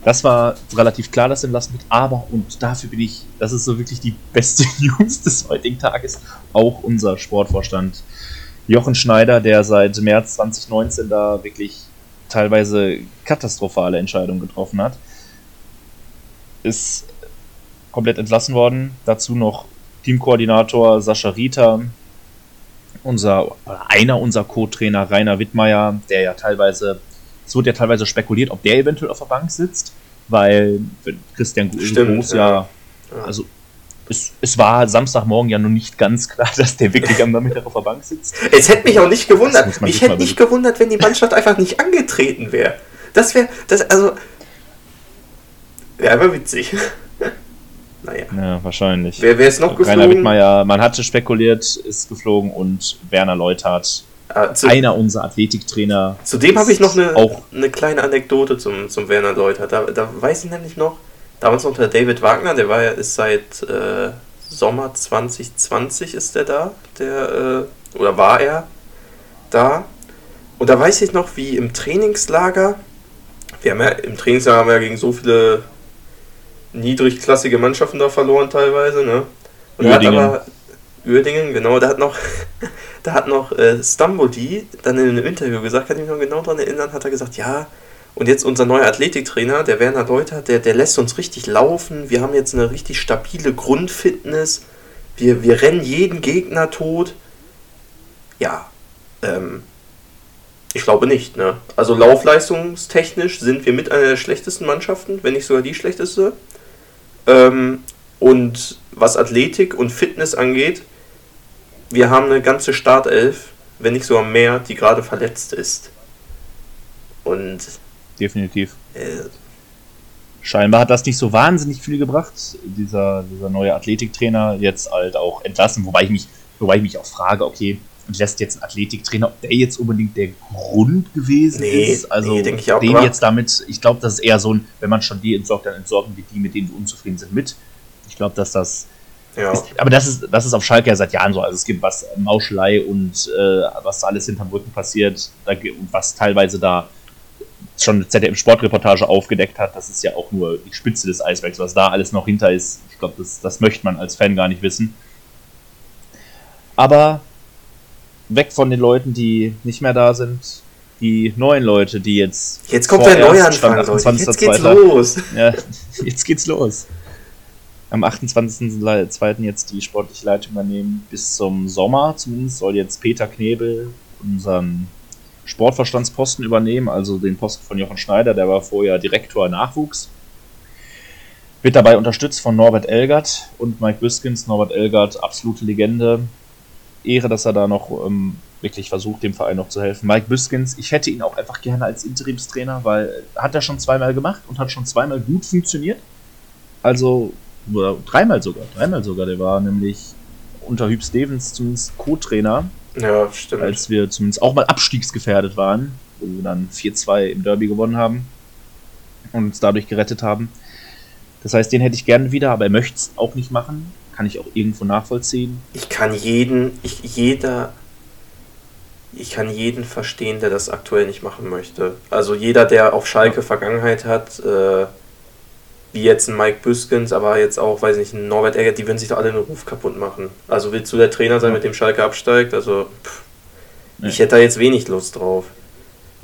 Speaker 2: Das war relativ klar, das entlassen wird, aber, und dafür bin ich, das ist so wirklich die beste *laughs* News des heutigen Tages, auch unser Sportvorstand Jochen Schneider, der seit März 2019 da wirklich teilweise katastrophale Entscheidungen getroffen hat, ist komplett entlassen worden. Dazu noch Teamkoordinator Sascha Rita, unser, einer unserer Co-Trainer Rainer Wittmeier, der ja teilweise es wurde ja teilweise spekuliert, ob der eventuell auf der Bank sitzt, weil Christian
Speaker 1: Stimmt, Groß ja,
Speaker 2: ja, also es, es, war Samstagmorgen ja noch nicht ganz klar, dass der wirklich am Nachmittag auf der Bank sitzt.
Speaker 1: Es hätte mich auch nicht gewundert. Mich hätte nicht gewundert, wenn die Mannschaft einfach nicht angetreten wäre. Das wäre, das, also, wäre aber witzig. *laughs*
Speaker 2: naja. Ja, wahrscheinlich.
Speaker 1: Wer wäre es noch
Speaker 2: geflogen? Rainer Wittmeier, man hatte spekuliert, ist geflogen und Werner Leuthard äh, zu, einer unserer Athletiktrainer.
Speaker 1: Zudem habe ich noch eine, auch eine kleine Anekdote zum, zum Werner Leuter. Da, da weiß ich nämlich noch, damals noch der David Wagner, der war ja, ist seit äh, Sommer 2020 ist der da, der, äh, oder war er da. Und da weiß ich noch, wie im Trainingslager, wir haben ja im Trainingslager haben wir ja gegen so viele niedrigklassige Mannschaften da verloren teilweise, ne? Und hat aber Uerdingen, genau, da hat noch, *laughs* da hat noch äh, Stamboli dann in einem Interview gesagt, kann ich mich noch genau daran erinnern, hat er gesagt, ja, und jetzt unser neuer Athletiktrainer, der Werner Leuter, der, der lässt uns richtig laufen, wir haben jetzt eine richtig stabile Grundfitness, wir, wir rennen jeden Gegner tot. Ja, ähm, ich glaube nicht, ne? Also laufleistungstechnisch sind wir mit einer der schlechtesten Mannschaften, wenn nicht sogar die schlechteste. Ähm, und was Athletik und Fitness angeht, wir haben eine ganze Startelf, wenn nicht sogar mehr, die gerade verletzt ist. Und.
Speaker 2: Definitiv. Äh, Scheinbar hat das nicht so wahnsinnig viel gebracht, dieser, dieser neue Athletiktrainer, jetzt halt auch entlassen, wobei ich mich, wobei ich mich auch frage, okay, lässt jetzt ein Athletiktrainer, ob der jetzt unbedingt der Grund gewesen nee, ist. Also nee,
Speaker 1: denke ich auch,
Speaker 2: den jetzt damit, ich glaube, das ist eher so ein, wenn man schon die entsorgt, dann entsorgen wir die, mit denen wir unzufrieden sind, mit. Ich glaube, dass das ja. aber das ist, das ist auf Schalke ja seit Jahren so. Also es gibt was Mauschelei und äh, was da alles hinterm Rücken passiert, da, was teilweise da schon ZDF Sportreportage aufgedeckt hat, das ist ja auch nur die Spitze des Eisbergs, was da alles noch hinter ist. Ich glaube, das, das möchte man als Fan gar nicht wissen. Aber weg von den Leuten, die nicht mehr da sind, die neuen Leute, die jetzt.
Speaker 1: Jetzt kommt der Neuanfang, Leute. Jetzt geht's los.
Speaker 2: Ja, *laughs* jetzt geht's los am 28.02. jetzt die sportliche Leitung übernehmen. Bis zum Sommer zumindest soll jetzt Peter Knebel unseren Sportverstandsposten übernehmen, also den Posten von Jochen Schneider, der war vorher Direktor Nachwuchs. Wird dabei unterstützt von Norbert Elgert und Mike Biskins. Norbert Elgert, absolute Legende. Ehre, dass er da noch ähm, wirklich versucht, dem Verein noch zu helfen. Mike Büskens, ich hätte ihn auch einfach gerne als Interimstrainer, weil hat er schon zweimal gemacht und hat schon zweimal gut funktioniert. Also, oder dreimal sogar, dreimal sogar. Der war nämlich unter Hüb Stevens zumindest Co-Trainer.
Speaker 1: Ja, stimmt.
Speaker 2: Als wir zumindest auch mal abstiegsgefährdet waren, wo wir dann 4-2 im Derby gewonnen haben und uns dadurch gerettet haben. Das heißt, den hätte ich gerne wieder, aber er möchte es auch nicht machen. Kann ich auch irgendwo nachvollziehen.
Speaker 1: Ich kann jeden, ich, jeder, ich kann jeden verstehen, der das aktuell nicht machen möchte. Also jeder, der auf Schalke. Vergangenheit hat, äh, wie jetzt ein Mike Büskens, aber jetzt auch, weiß nicht, ein Norbert Egger, die würden sich doch alle den Ruf kaputt machen. Also willst du der Trainer sein, mit dem Schalke absteigt? Also pff, nee. ich hätte da jetzt wenig Lust drauf.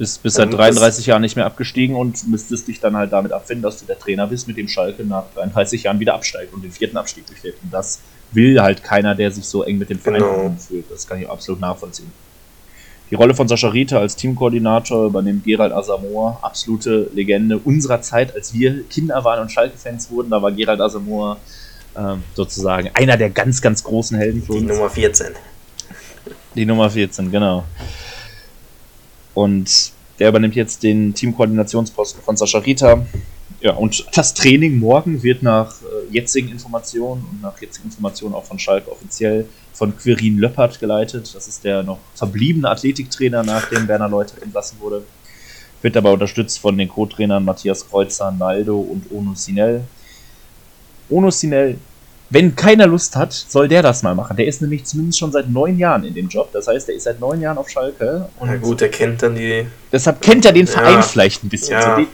Speaker 2: Bist, bist seit 33 Jahren nicht mehr abgestiegen und müsstest dich dann halt damit abfinden, dass du der Trainer bist, mit dem Schalke nach 33 Jahren wieder absteigt und den vierten Abstieg durchlebt. Und das will halt keiner, der sich so eng mit dem Verein genau. fühlt. Das kann ich absolut nachvollziehen. Die Rolle von Sascha Rita als Teamkoordinator übernimmt Gerald Asamoah, absolute Legende unserer Zeit, als wir Kinder waren und Schalke-Fans wurden. Da war Gerald Asamoah äh, sozusagen einer der ganz, ganz großen Helden
Speaker 1: für uns. Die Nummer 14.
Speaker 2: Die Nummer 14, genau. Und der übernimmt jetzt den Teamkoordinationsposten von Sascha Rita. Ja, und das Training morgen wird nach äh, jetzigen Informationen und nach jetzigen Informationen auch von Schalke offiziell von Quirin Löppert geleitet. Das ist der noch verbliebene Athletiktrainer, nachdem Werner Leute entlassen wurde. Wird aber unterstützt von den Co-Trainern Matthias Kreuzer, Naldo und Ono Sinel. Ono Sinel wenn keiner Lust hat, soll der das mal machen. Der ist nämlich zumindest schon seit neun Jahren in dem Job. Das heißt, der ist seit neun Jahren auf Schalke.
Speaker 1: Na gut, der kennt dann die.
Speaker 2: Deshalb kennt er den Verein ja, vielleicht ein bisschen. Ja.
Speaker 1: So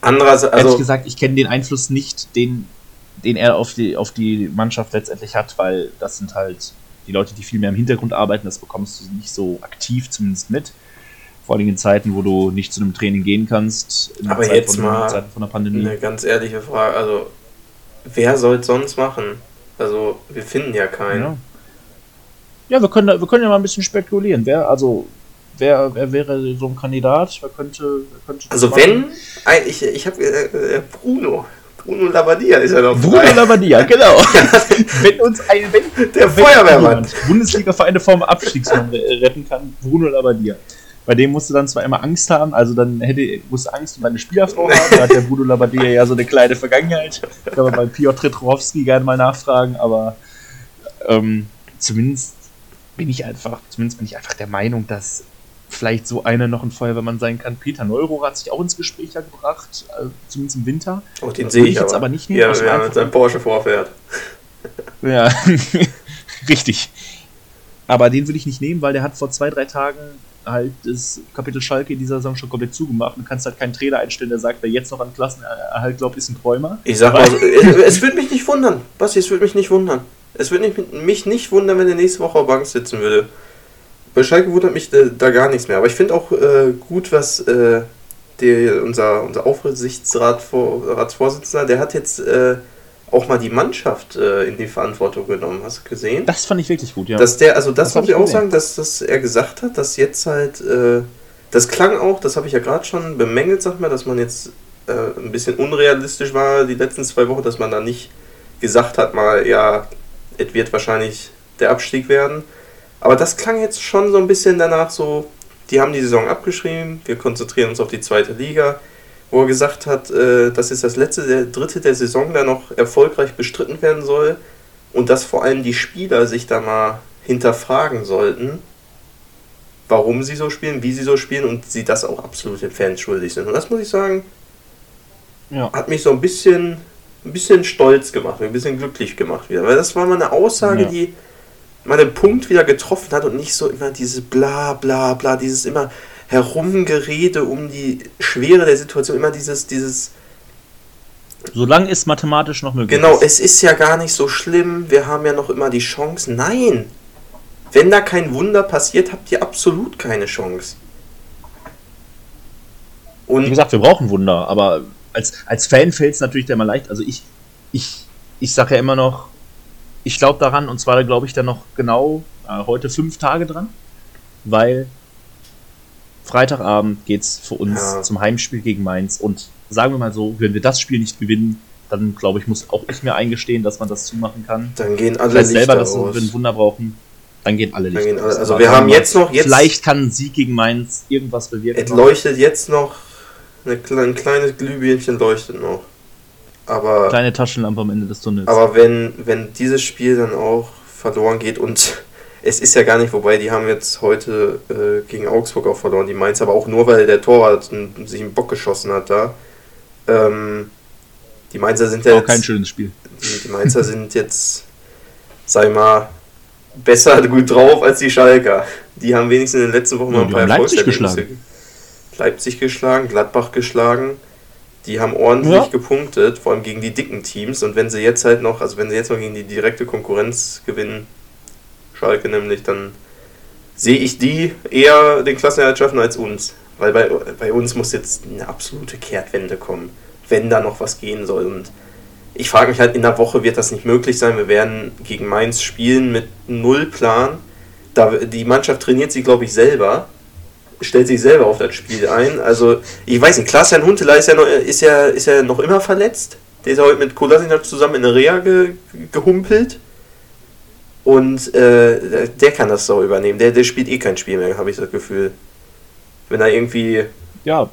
Speaker 1: Andererseits,
Speaker 2: also. Ehrlich gesagt, ich kenne den Einfluss nicht, den, den er auf die, auf die Mannschaft letztendlich hat, weil das sind halt die Leute, die viel mehr im Hintergrund arbeiten. Das bekommst du nicht so aktiv zumindest mit. Vor allem in Zeiten, wo du nicht zu einem Training gehen kannst.
Speaker 1: Aber Zeit jetzt von, mal von der Pandemie. eine ganz ehrliche Frage. Also wer soll es sonst machen? Also, wir finden ja keinen.
Speaker 2: Ja, ja wir, können, wir können ja mal ein bisschen spekulieren. Wer, also, wer, wer wäre so ein Kandidat? Wer könnte, wer könnte
Speaker 1: also, wenn, ich, ich habe äh, äh, Bruno. Bruno Labadia ist ja noch
Speaker 2: Bruno frei. Labadia, genau. *laughs* wenn uns ein, wenn,
Speaker 1: der Feuerwehrmann
Speaker 2: Bundesliga-Vereine vom Abstiegsmann retten kann, Bruno Labadia. Bei dem musst du dann zwar immer Angst haben, also dann hätte, musst du Angst um deine Spielerfrau haben. Da hat der Bruno Labbadia ja so eine kleine Vergangenheit. Kann man bei Piotr Trowowski gerne mal nachfragen, aber ähm, zumindest bin ich einfach, zumindest bin ich einfach der Meinung, dass vielleicht so einer noch ein Feuerwehrmann sein kann. Peter Neurohr hat sich auch ins Gespräch gebracht, also zumindest im Winter.
Speaker 1: Oh, den sehe ich jetzt aber, nicht nehmen. Ja, ja mit seinem Porsche vorfährt.
Speaker 2: Ja, *laughs* richtig. Aber den will ich nicht nehmen, weil der hat vor zwei, drei Tagen halt das Kapitel Schalke in dieser Saison schon komplett zugemacht und kannst halt keinen Trainer einstellen, der sagt, wer jetzt noch an Klassenerhalt glaubt, ist ein Träumer.
Speaker 1: Ich sag mal, *laughs* es würde mich nicht wundern. Basti, es würde mich nicht wundern. Es würde mich nicht wundern, wenn er nächste Woche auf Bank sitzen würde. Bei Schalke wundert mich da, da gar nichts mehr. Aber ich finde auch äh, gut, was äh, die, unser, unser Aufsichtsratsvorsitzender, der hat jetzt äh, auch mal die Mannschaft äh, in die Verantwortung genommen. Hast du gesehen?
Speaker 2: Das fand ich wirklich gut, ja.
Speaker 1: Dass der, also das, das muss ich auch sagen, dass, dass er gesagt hat, dass jetzt halt, äh, das klang auch, das habe ich ja gerade schon bemängelt, sag mal, dass man jetzt äh, ein bisschen unrealistisch war die letzten zwei Wochen, dass man da nicht gesagt hat, mal, ja, es wird wahrscheinlich der Abstieg werden. Aber das klang jetzt schon so ein bisschen danach so, die haben die Saison abgeschrieben, wir konzentrieren uns auf die zweite Liga wo er gesagt hat, äh, das ist das letzte, der dritte der Saison, der noch erfolgreich bestritten werden soll und dass vor allem die Spieler sich da mal hinterfragen sollten, warum sie so spielen, wie sie so spielen und sie das auch absolut den Fans schuldig sind. Und das muss ich sagen, ja. hat mich so ein bisschen, ein bisschen stolz gemacht, ein bisschen glücklich gemacht wieder. Weil das war mal eine Aussage, ja. die mal den Punkt wieder getroffen hat und nicht so immer dieses bla bla bla, dieses immer, Herumgerede um die Schwere der Situation, immer dieses, dieses.
Speaker 2: Solange es mathematisch noch möglich
Speaker 1: genau, ist. Genau, es ist ja gar nicht so schlimm, wir haben ja noch immer die Chance. Nein! Wenn da kein Wunder passiert, habt ihr absolut keine Chance.
Speaker 2: Und Wie gesagt, wir brauchen Wunder, aber als, als Fan fällt es natürlich immer leicht. Also ich, ich, ich sage ja immer noch, ich glaube daran und zwar glaube ich dann noch genau äh, heute fünf Tage dran, weil Freitagabend geht es für uns ja. zum Heimspiel gegen Mainz und sagen wir mal so, wenn wir das Spiel nicht gewinnen, dann glaube ich, muss auch ich mir eingestehen, dass man das zumachen kann.
Speaker 1: Dann gehen alle
Speaker 2: ich selber, dass wir ein Wunder brauchen. Dann gehen alle Lichter
Speaker 1: gehen alle, Also wir haben jetzt noch... Jetzt
Speaker 2: vielleicht kann ein Sieg gegen Mainz irgendwas bewirken.
Speaker 1: Es leuchtet jetzt noch... Eine, ein kleines Glühbirnchen leuchtet noch. Aber...
Speaker 2: Kleine Taschenlampe am Ende des Tunnels.
Speaker 1: Aber wenn, wenn dieses Spiel dann auch verloren geht und es ist ja gar nicht, wobei die haben jetzt heute äh, gegen Augsburg auch verloren, die Mainz, aber auch nur, weil der Torwart sich einen Bock geschossen hat da. Ähm, die Mainzer sind ja
Speaker 2: auch jetzt, kein schönes Spiel.
Speaker 1: Die, die Mainzer sind jetzt, sag ich mal, besser gut drauf als die Schalker. Die haben wenigstens in den letzten Wochen
Speaker 2: ja, mal ein paar Leipzig geschlagen.
Speaker 1: Leipzig geschlagen, Gladbach geschlagen. Die haben ordentlich ja. gepunktet, vor allem gegen die dicken Teams. Und wenn sie jetzt halt noch, also wenn sie jetzt noch gegen die direkte Konkurrenz gewinnen, Schalke nämlich, dann sehe ich die eher den Klassenerhalt schaffen als uns. Weil bei, bei uns muss jetzt eine absolute Kehrtwende kommen, wenn da noch was gehen soll. Und ich frage mich halt, in der Woche wird das nicht möglich sein. Wir werden gegen Mainz spielen mit null Plan. Da, die Mannschaft trainiert sie, glaube ich, selber. Stellt sich selber auf das Spiel ein. Also, ich weiß nicht, Klaas-Jan Huntelaar ist ja, noch, ist, ja, ist ja noch immer verletzt. Der ist ja heute mit Kolasinac zusammen in der Reha ge, gehumpelt. Und äh, der kann das so übernehmen. Der, der spielt eh kein Spiel mehr, habe ich das Gefühl. Wenn er irgendwie
Speaker 2: ja.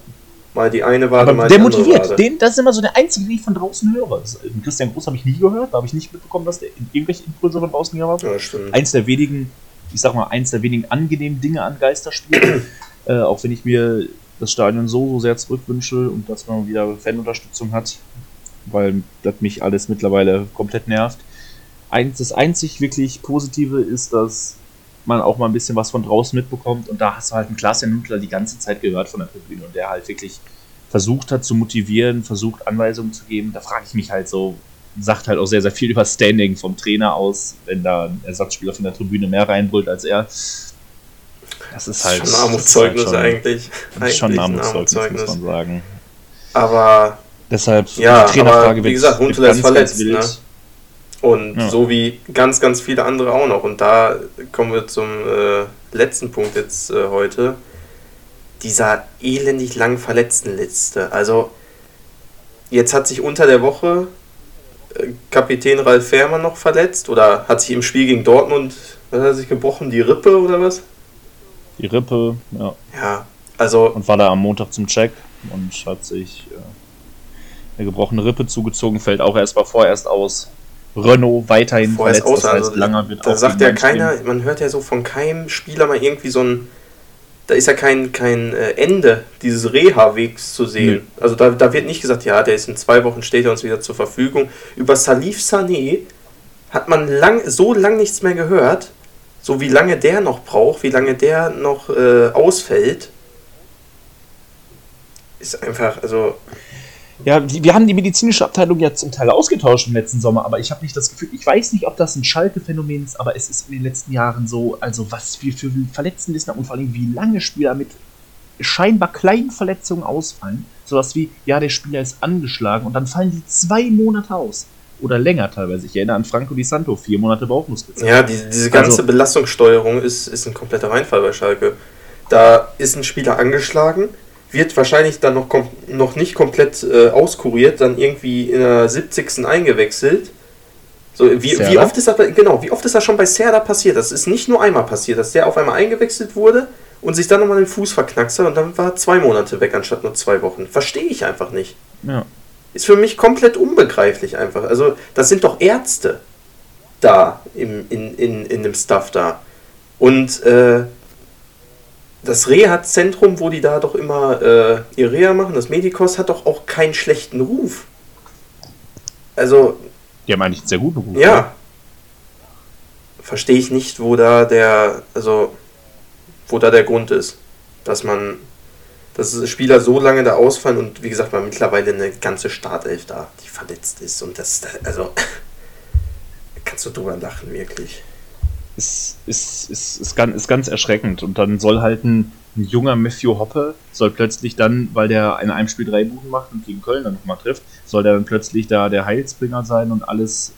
Speaker 1: mal die eine Wade,
Speaker 2: mal der die motiviert. Den, das ist immer so der einzige, den ich von draußen höre. Christian Groß habe ich nie gehört, da habe ich nicht mitbekommen, dass der irgendwelche Impulse von draußen gehört hat. Ja, stimmt. Eins der wenigen, ich sag mal, eins der wenigen angenehmen Dinge an Geisterspielen. *clears throat* äh, auch wenn ich mir das Stadion so, so sehr zurückwünsche und dass man wieder Fanunterstützung hat, weil das mich alles mittlerweile komplett nervt das einzig wirklich Positive ist, dass man auch mal ein bisschen was von draußen mitbekommt und da hast du halt einen Klaas Nüttler die ganze Zeit gehört von der Tribüne und der halt wirklich versucht hat zu motivieren, versucht Anweisungen zu geben. Da frage ich mich halt so, sagt halt auch sehr, sehr viel über Standing vom Trainer aus, wenn da ein Ersatzspieler von der Tribüne mehr reinbrüllt als er.
Speaker 1: Das ist halt. Das ist schon ein Armutszeugnis halt schon, eigentlich.
Speaker 2: eigentlich. Schon ein Armutszeugnis, muss man sagen.
Speaker 1: Aber.
Speaker 2: Deshalb,
Speaker 1: ja, die Trainerfrage aber, wie gesagt, Huntelaar ist verletzt. Ne? Und ja. so wie ganz, ganz viele andere auch noch. Und da kommen wir zum äh, letzten Punkt jetzt äh, heute. Dieser elendig langen Verletztenliste. Also, jetzt hat sich unter der Woche äh, Kapitän Ralf Fährmann noch verletzt oder hat sich im Spiel gegen Dortmund, was hat er sich gebrochen, die Rippe oder was?
Speaker 2: Die Rippe, ja.
Speaker 1: Ja, also.
Speaker 2: Und war da am Montag zum Check und hat sich äh, eine gebrochene Rippe zugezogen, fällt auch erst mal vorerst aus. Renault weiterhin
Speaker 1: verletzt, das heißt, also, langer wird Da sagt ja keiner, spielen. man hört ja so von keinem Spieler mal irgendwie so ein, da ist ja kein, kein äh, Ende dieses Reha-Wegs zu sehen. Mhm. Also da, da wird nicht gesagt, ja, der ist in zwei Wochen, steht er uns wieder zur Verfügung. Über Salif Sané hat man lang, so lange nichts mehr gehört, so wie lange der noch braucht, wie lange der noch äh, ausfällt. Ist einfach, also
Speaker 2: ja, wir haben die medizinische Abteilung ja zum Teil ausgetauscht im letzten Sommer, aber ich habe nicht das Gefühl, ich weiß nicht, ob das ein Schalke-Phänomen ist, aber es ist in den letzten Jahren so, also was wir für Verletztenlisten haben und vor allem wie lange Spieler mit scheinbar kleinen Verletzungen ausfallen. Sowas wie, ja, der Spieler ist angeschlagen und dann fallen die zwei Monate aus. Oder länger teilweise. Ich erinnere an Franco Di Santo, vier Monate Bauchmuskelzeit.
Speaker 1: Ja, die, diese ganze also, Belastungssteuerung ist, ist ein kompletter Reinfall bei Schalke. Da ist ein Spieler angeschlagen, wird wahrscheinlich dann noch, noch nicht komplett äh, auskuriert, dann irgendwie in der 70. eingewechselt. So, wie, wie, oft ist das, genau, wie oft ist das schon bei Serda passiert? Das ist nicht nur einmal passiert, dass der auf einmal eingewechselt wurde und sich dann nochmal den Fuß verknackst hat und dann war zwei Monate weg anstatt nur zwei Wochen. Verstehe ich einfach nicht.
Speaker 2: Ja.
Speaker 1: Ist für mich komplett unbegreiflich einfach. Also, das sind doch Ärzte da im, in, in, in dem Stuff da. Und äh, das Reha-Zentrum, wo die da doch immer äh, ihr Reha machen, das Medikos, hat doch auch keinen schlechten Ruf. Also.
Speaker 2: Die haben eigentlich einen sehr guten Ruf.
Speaker 1: Ja. ja. Verstehe ich nicht, wo da der, also, wo da der Grund ist, dass man, dass Spieler so lange da ausfallen und wie gesagt, man mittlerweile eine ganze Startelf da, die verletzt ist und das, also, *laughs* kannst du drüber lachen, wirklich
Speaker 2: ist, ist, ist, ist, ganz, ist ganz erschreckend. Und dann soll halt ein, ein junger Matthew Hoppe, soll plötzlich dann, weil der in einem Spiel drei Buchen macht und gegen Köln dann nochmal trifft, soll der dann plötzlich da der Heilsbringer sein und alles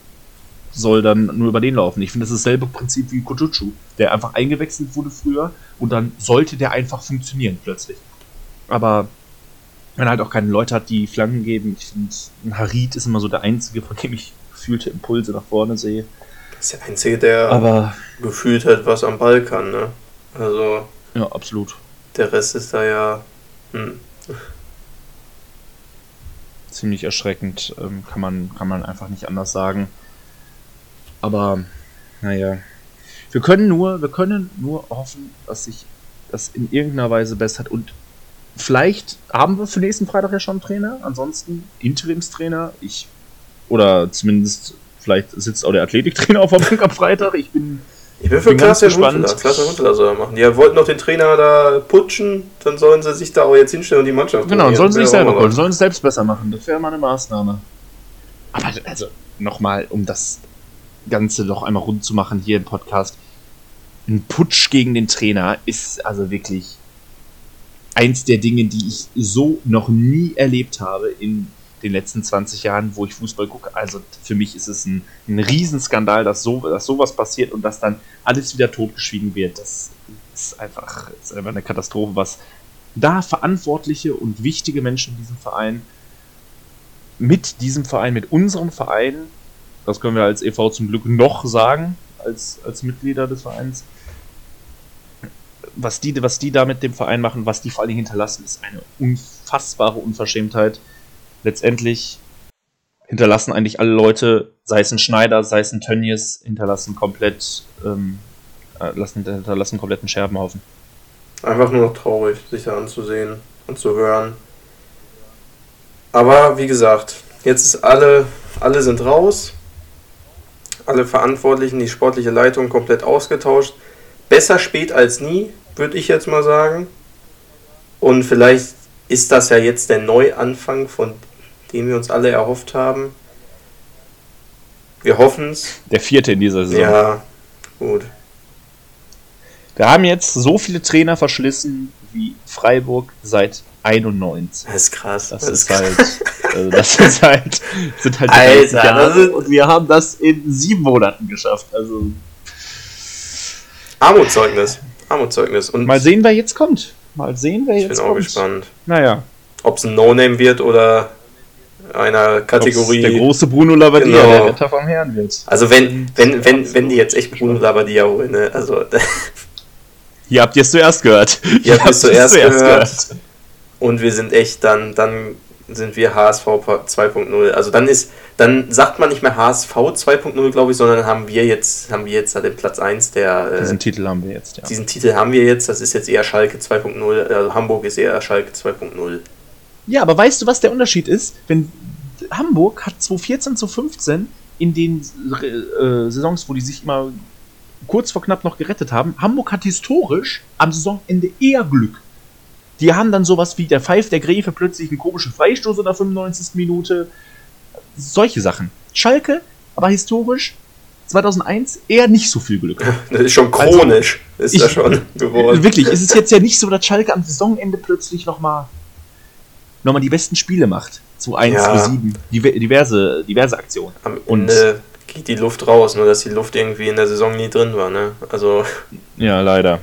Speaker 2: soll dann nur über den laufen. Ich finde, das ist dasselbe Prinzip wie Kutucu, der einfach eingewechselt wurde früher und dann sollte der einfach funktionieren plötzlich. Aber wenn halt auch keine Leute hat, die Flanken geben, ich finde, ein Harid ist immer so der einzige, von dem ich gefühlte Impulse nach vorne sehe.
Speaker 1: Ist der Einzige, der
Speaker 2: Aber
Speaker 1: gefühlt hat, was am Ball kann, ne? Also,
Speaker 2: ja, absolut.
Speaker 1: der Rest ist da ja. Hm.
Speaker 2: Ziemlich erschreckend, ähm, kann, man, kann man einfach nicht anders sagen. Aber, naja. Wir können nur, wir können nur hoffen, dass sich das in irgendeiner Weise bessert. Und vielleicht haben wir für nächsten Freitag ja schon einen Trainer. Ansonsten Interimstrainer. Ich, oder zumindest, vielleicht sitzt auch der Athletiktrainer auf der Bank am Freitag. Ich bin
Speaker 1: Ich bin für Klaas
Speaker 2: gespannt.
Speaker 1: Klaas Huntelaar soll er machen. Die wollten doch den Trainer da putschen, dann sollen sie sich da auch jetzt hinstellen und die Mannschaft
Speaker 2: Genau, und
Speaker 1: trainieren.
Speaker 2: sollen sie sich selber holen, sollen es selbst besser machen. Das wäre mal eine Maßnahme. Aber also, nochmal, um das Ganze noch einmal rund zu machen hier im Podcast. Ein Putsch gegen den Trainer ist also wirklich eins der Dinge, die ich so noch nie erlebt habe in den letzten 20 Jahren, wo ich Fußball gucke. Also für mich ist es ein, ein Riesenskandal, dass, so, dass sowas passiert und dass dann alles wieder totgeschwiegen wird. Das ist einfach, ist einfach eine Katastrophe, was da verantwortliche und wichtige Menschen in diesem Verein mit diesem Verein, mit unserem Verein, das können wir als e.V. zum Glück noch sagen, als, als Mitglieder des Vereins, was die, was die da mit dem Verein machen, was die vor allen Dingen hinterlassen, ist eine unfassbare Unverschämtheit. Letztendlich hinterlassen eigentlich alle Leute, sei es ein Schneider, sei es ein Tönnies, hinterlassen komplett, ähm, äh, lassen, hinterlassen kompletten Scherbenhaufen.
Speaker 1: Einfach nur noch traurig, sich da anzusehen und zu hören. Aber wie gesagt, jetzt ist alle, alle sind raus. Alle Verantwortlichen, die sportliche Leitung komplett ausgetauscht. Besser spät als nie, würde ich jetzt mal sagen. Und vielleicht ist das ja jetzt der Neuanfang, von dem wir uns alle erhofft haben. Wir hoffen es.
Speaker 2: Der vierte in dieser Saison.
Speaker 1: Ja, gut.
Speaker 2: Wir haben jetzt so viele Trainer verschlissen wie Freiburg seit 91.
Speaker 1: Das ist krass.
Speaker 2: Das, ist halt, also das *laughs* ist halt, sind halt
Speaker 1: Alter,
Speaker 2: Jahre.
Speaker 1: das
Speaker 2: und wir haben das in sieben Monaten geschafft. Also
Speaker 1: Armutszeugnis. Armutszeugnis. Und
Speaker 2: mal sehen, wer jetzt kommt. Mal sehen, wer
Speaker 1: ich
Speaker 2: jetzt
Speaker 1: bin auch
Speaker 2: kommt.
Speaker 1: gespannt.
Speaker 2: Naja,
Speaker 1: Ob es ein No-Name wird oder einer Kategorie.
Speaker 2: der große Bruno Labbadia,
Speaker 1: Genau.
Speaker 2: der Retter vom Herrn wird.
Speaker 1: also wenn, wenn, wenn, wenn die jetzt echt Bruno Labbadia holen, ne? Also *laughs*
Speaker 2: Hier habt ihr es zuerst gehört.
Speaker 1: Ihr habt es *laughs* zuerst gehört. und wir sind echt dann, dann sind wir HSV 2.0. Also dann ist, dann sagt man nicht mehr HSV 2.0, glaube ich, sondern haben wir jetzt, haben wir jetzt da den Platz 1 der. Äh,
Speaker 2: Diesen Titel haben wir jetzt, ja.
Speaker 1: diesen Titel haben wir jetzt, das ist jetzt eher Schalke 2.0, also Hamburg ist eher Schalke 2.0.
Speaker 2: Ja, aber weißt du, was der Unterschied ist? Wenn Hamburg hat 2014, 2015 in den äh, Saisons, wo die sich mal kurz vor knapp noch gerettet haben, Hamburg hat historisch am Saisonende eher Glück. Die haben dann sowas wie der Pfeif der Gräfe plötzlich einen komischen Freistoß in der 95. Minute. Solche Sachen. Schalke, aber historisch 2001 eher nicht so viel Glück. *laughs*
Speaker 1: Das ist schon chronisch, ist
Speaker 2: ich-
Speaker 1: das schon *laughs* geworden.
Speaker 2: Wirklich, ist es jetzt ja nicht so, dass Schalke am Saisonende plötzlich nochmal noch mal die besten Spiele macht. 2-1,
Speaker 1: Ja.
Speaker 2: 2-7, diver- diverse, diverse Aktionen.
Speaker 1: Am
Speaker 2: Und-
Speaker 1: Ende geht die Luft raus, nur dass die Luft irgendwie in der Saison nie drin war, ne? Also,
Speaker 2: Ja, leider.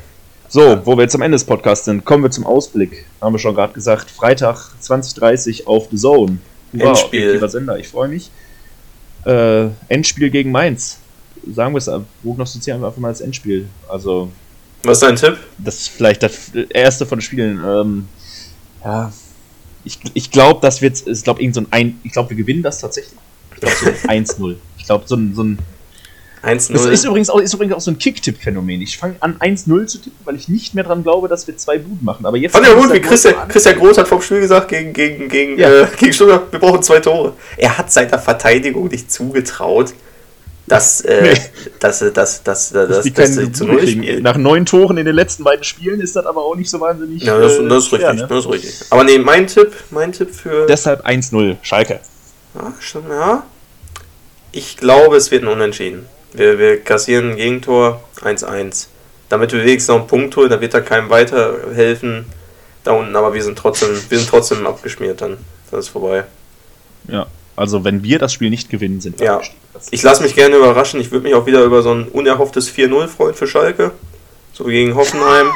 Speaker 2: So, wo wir jetzt am Ende des Podcasts sind, kommen wir zum Ausblick. Haben wir schon gerade gesagt, Freitag 2030 auf The Zone.
Speaker 1: Endspiel.
Speaker 2: objektiver Sender, ich freue mich. Äh, Endspiel gegen Mainz. Sagen wir es, prognostizieren wir einfach mal das Endspiel. Also,
Speaker 1: was ist dein Tipp?
Speaker 2: das ist vielleicht das erste von den Spielen. Ähm, ja, ich, ich glaube, das wird, ich glaube, irgend so ein, ein ich glaube, wir gewinnen das tatsächlich. Ich glaube, so ein *laughs* 1-0. Ich glaube, so ein, so ein, das
Speaker 1: 1-0.
Speaker 2: ist übrigens, auch, ist übrigens auch so ein Kick-Tipp-Phänomen. Ich fange an, 1-0 zu tippen, weil ich nicht mehr dran glaube, dass wir zwei Buden machen. Aber jetzt.
Speaker 1: Fand ja gut, wie Christian. Christian Groß hat vom Spiel gesagt, gegen, gegen, gegen,
Speaker 2: Ja.
Speaker 1: äh, gegen Stuttgart, wir brauchen zwei Tore. Er hat seiner Verteidigung nicht zugetraut, dass, äh,
Speaker 2: Nee.
Speaker 1: dass, dass, dass, dass,
Speaker 2: dass
Speaker 1: dass,
Speaker 2: die
Speaker 1: dass sie zu Null spielen.
Speaker 2: Nach neun Toren in den letzten beiden Spielen ist das aber auch nicht so wahnsinnig.
Speaker 1: Ja, das,
Speaker 2: äh,
Speaker 1: das ist richtig,
Speaker 2: ne?
Speaker 1: das ist richtig. Aber nee, mein Tipp, mein Tipp für.
Speaker 2: Deshalb 1-0, Schalke.
Speaker 1: Ja, stimmt, ja. Ich glaube, es wird ein Unentschieden. Wir, wir kassieren ein Gegentor 1-1. Damit wir wenigstens noch einen Punkt holen, da wird da keinem weiterhelfen da unten, aber wir sind trotzdem, wir sind trotzdem abgeschmiert dann. Das ist vorbei.
Speaker 2: Ja, also wenn wir das Spiel nicht gewinnen, sind wir
Speaker 1: Ja.
Speaker 2: abgestiegen.
Speaker 1: Ich lasse mich gerne überraschen. Ich würde mich auch wieder über so ein unerhofftes 4-0 freuen für Schalke. So gegen Hoffenheim.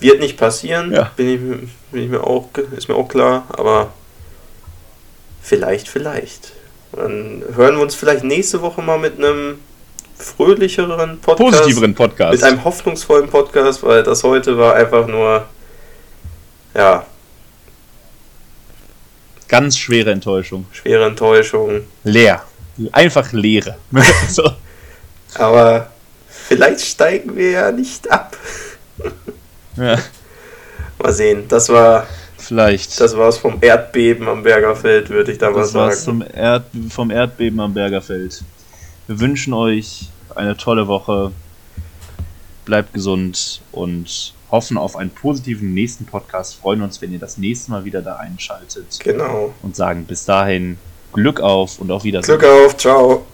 Speaker 1: Wird nicht passieren.
Speaker 2: Ja.
Speaker 1: Bin, ich, bin ich mir auch, ist mir auch klar. Aber vielleicht, vielleicht. Dann hören wir uns vielleicht nächste Woche mal mit einem fröhlicheren Podcast.
Speaker 2: Positiveren Podcast.
Speaker 1: Mit einem hoffnungsvollen Podcast, weil das heute war einfach nur, ja,
Speaker 2: Ganz schwere Enttäuschung.
Speaker 1: schwere Enttäuschung.
Speaker 2: Leer. Einfach Leere. *laughs* *laughs* so.
Speaker 1: Aber vielleicht steigen wir ja nicht ab.
Speaker 2: ja,
Speaker 1: Mal sehen. Das war
Speaker 2: vielleicht.
Speaker 1: das war's vom Erdbeben am Bergerfeld, würde ich da mal
Speaker 2: Das war's
Speaker 1: sagen.
Speaker 2: Erd vom Erdbeben am Bergerfeld. Wir wünschen euch eine tolle Woche. Bleibt gesund und hoffen auf einen positiven nächsten Podcast. Freuen uns, wenn ihr das nächste Mal wieder da einschaltet
Speaker 1: Genau.
Speaker 2: und sagen bis dahin Glück auf und auf Wiedersehen.
Speaker 1: Glück auf. Ciao.